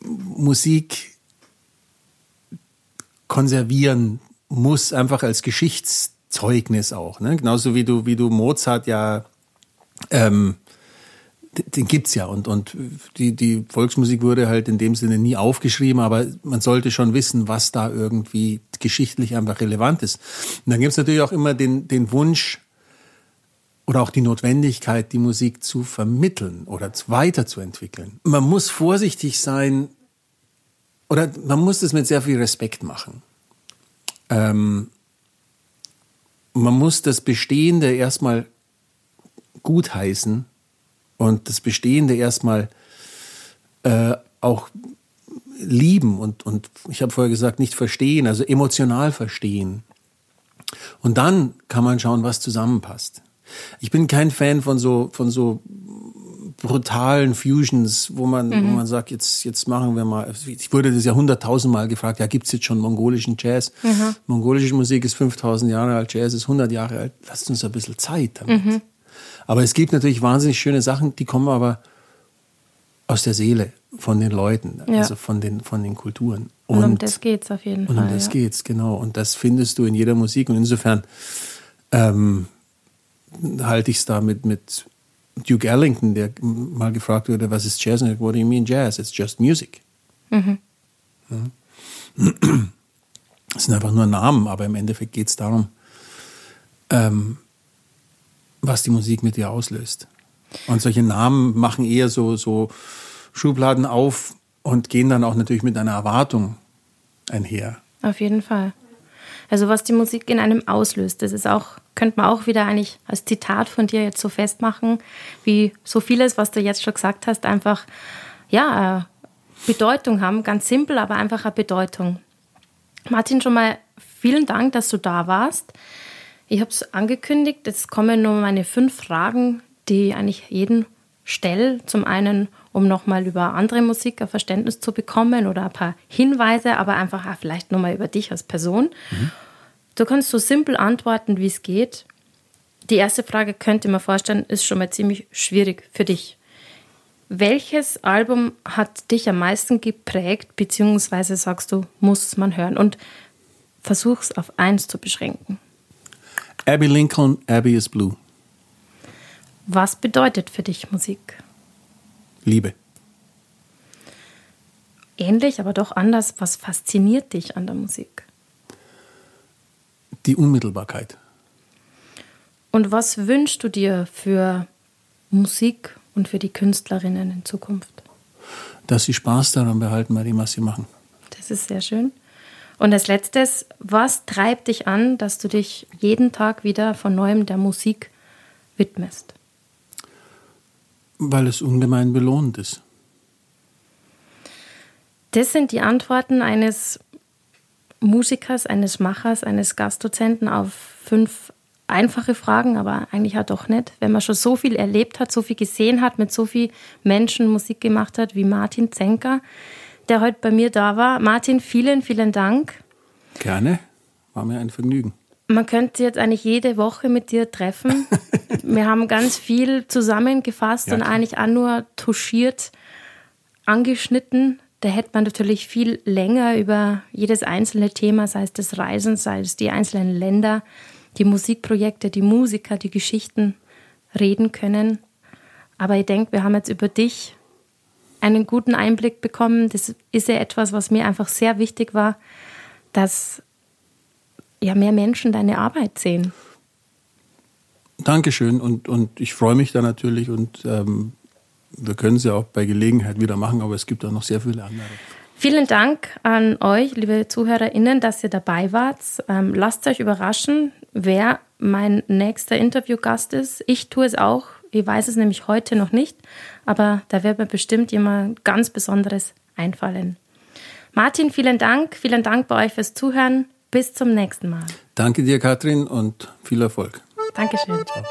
Speaker 3: Musik konservieren muss, einfach als Geschichtszeugnis auch. Ne? Genauso wie du, wie du Mozart ja, ähm, den gibt's ja und, und die, die Volksmusik wurde halt in dem Sinne nie aufgeschrieben, aber man sollte schon wissen, was da irgendwie geschichtlich einfach relevant ist. Und dann gibt's natürlich auch immer den, den Wunsch, oder auch die Notwendigkeit, die Musik zu vermitteln oder weiterzuentwickeln. Man muss vorsichtig sein oder man muss es mit sehr viel Respekt machen. Ähm, man muss das Bestehende erstmal gutheißen und das Bestehende erstmal äh, auch lieben und, und ich habe vorher gesagt, nicht verstehen, also emotional verstehen. Und dann kann man schauen, was zusammenpasst. Ich bin kein Fan von so, von so brutalen Fusions, wo man, mhm. wo man sagt, jetzt, jetzt machen wir mal, ich wurde das ja hunderttausendmal gefragt, ja, gibt's jetzt schon mongolischen Jazz? Mhm. Mongolische Musik ist 5000 Jahre alt, Jazz ist 100 Jahre alt. Lasst uns ein bisschen Zeit damit. Mhm. Aber es gibt natürlich wahnsinnig schöne Sachen, die kommen aber aus der Seele von den Leuten, ja. also von den, von den Kulturen.
Speaker 2: Und, und um das geht's auf jeden
Speaker 3: und
Speaker 2: Fall.
Speaker 3: Und um das ja. geht's, genau. Und das findest du in jeder Musik. Und insofern, ähm, halte ich es da mit, mit Duke Ellington, der mal gefragt wurde, was ist Jazz? Und er what do you mean Jazz? It's just music. Mhm. Ja. Das sind einfach nur Namen, aber im Endeffekt geht es darum, ähm, was die Musik mit dir auslöst. Und solche Namen machen eher so, so Schubladen auf und gehen dann auch natürlich mit einer Erwartung einher.
Speaker 2: Auf jeden Fall. Also was die Musik in einem auslöst, das ist auch, könnte man auch wieder eigentlich als Zitat von dir jetzt so festmachen, wie so vieles, was du jetzt schon gesagt hast, einfach ja, Bedeutung haben. Ganz simpel, aber einfach eine Bedeutung. Martin, schon mal vielen Dank, dass du da warst. Ich habe es angekündigt, jetzt kommen nur meine fünf Fragen, die eigentlich jeden stelle. Zum einen, um nochmal über andere Musik ein Verständnis zu bekommen oder ein paar Hinweise, aber einfach auch vielleicht nochmal über dich als Person. Mhm. Du kannst so simpel antworten, wie es geht. Die erste Frage könnte man vorstellen, ist schon mal ziemlich schwierig für dich. Welches Album hat dich am meisten geprägt, beziehungsweise sagst du, muss man hören? Und versuch's auf eins zu beschränken.
Speaker 3: Abby Lincoln, Abby is Blue.
Speaker 2: Was bedeutet für dich Musik?
Speaker 3: Liebe.
Speaker 2: Ähnlich, aber doch anders. Was fasziniert dich an der Musik?
Speaker 3: Die Unmittelbarkeit.
Speaker 2: Und was wünschst du dir für Musik und für die Künstlerinnen in Zukunft?
Speaker 3: Dass sie Spaß daran behalten bei dem, was sie machen.
Speaker 2: Das ist sehr schön. Und als letztes, was treibt dich an, dass du dich jeden Tag wieder von neuem der Musik widmest?
Speaker 3: Weil es ungemein belohnt ist.
Speaker 2: Das sind die Antworten eines Musikers, eines Machers, eines Gastdozenten auf fünf einfache Fragen, aber eigentlich auch doch nicht. Wenn man schon so viel erlebt hat, so viel gesehen hat, mit so vielen Menschen Musik gemacht hat wie Martin Zenker, der heute bei mir da war. Martin, vielen, vielen Dank.
Speaker 3: Gerne, war mir ein Vergnügen.
Speaker 2: Man könnte jetzt eigentlich jede Woche mit dir treffen. Wir haben ganz viel zusammengefasst ja, und eigentlich auch nur touchiert, angeschnitten. Da hätte man natürlich viel länger über jedes einzelne Thema, sei es das Reisen, sei es die einzelnen Länder, die Musikprojekte, die Musiker, die Geschichten reden können. Aber ich denke, wir haben jetzt über dich einen guten Einblick bekommen. Das ist ja etwas, was mir einfach sehr wichtig war, dass ja mehr Menschen deine Arbeit sehen.
Speaker 3: Dankeschön und, und ich freue mich da natürlich und ähm, wir können es ja auch bei Gelegenheit wieder machen, aber es gibt auch noch sehr viele andere.
Speaker 2: Vielen Dank an euch, liebe ZuhörerInnen, dass ihr dabei wart. Ähm, lasst euch überraschen, wer mein nächster Interviewgast ist. Ich tue es auch. Ich weiß es nämlich heute noch nicht, aber da wird mir bestimmt jemand ganz Besonderes einfallen. Martin, vielen Dank. Vielen Dank bei euch fürs Zuhören. Bis zum nächsten Mal.
Speaker 3: Danke dir, Katrin, und viel Erfolg.
Speaker 2: Dankeschön. Ciao.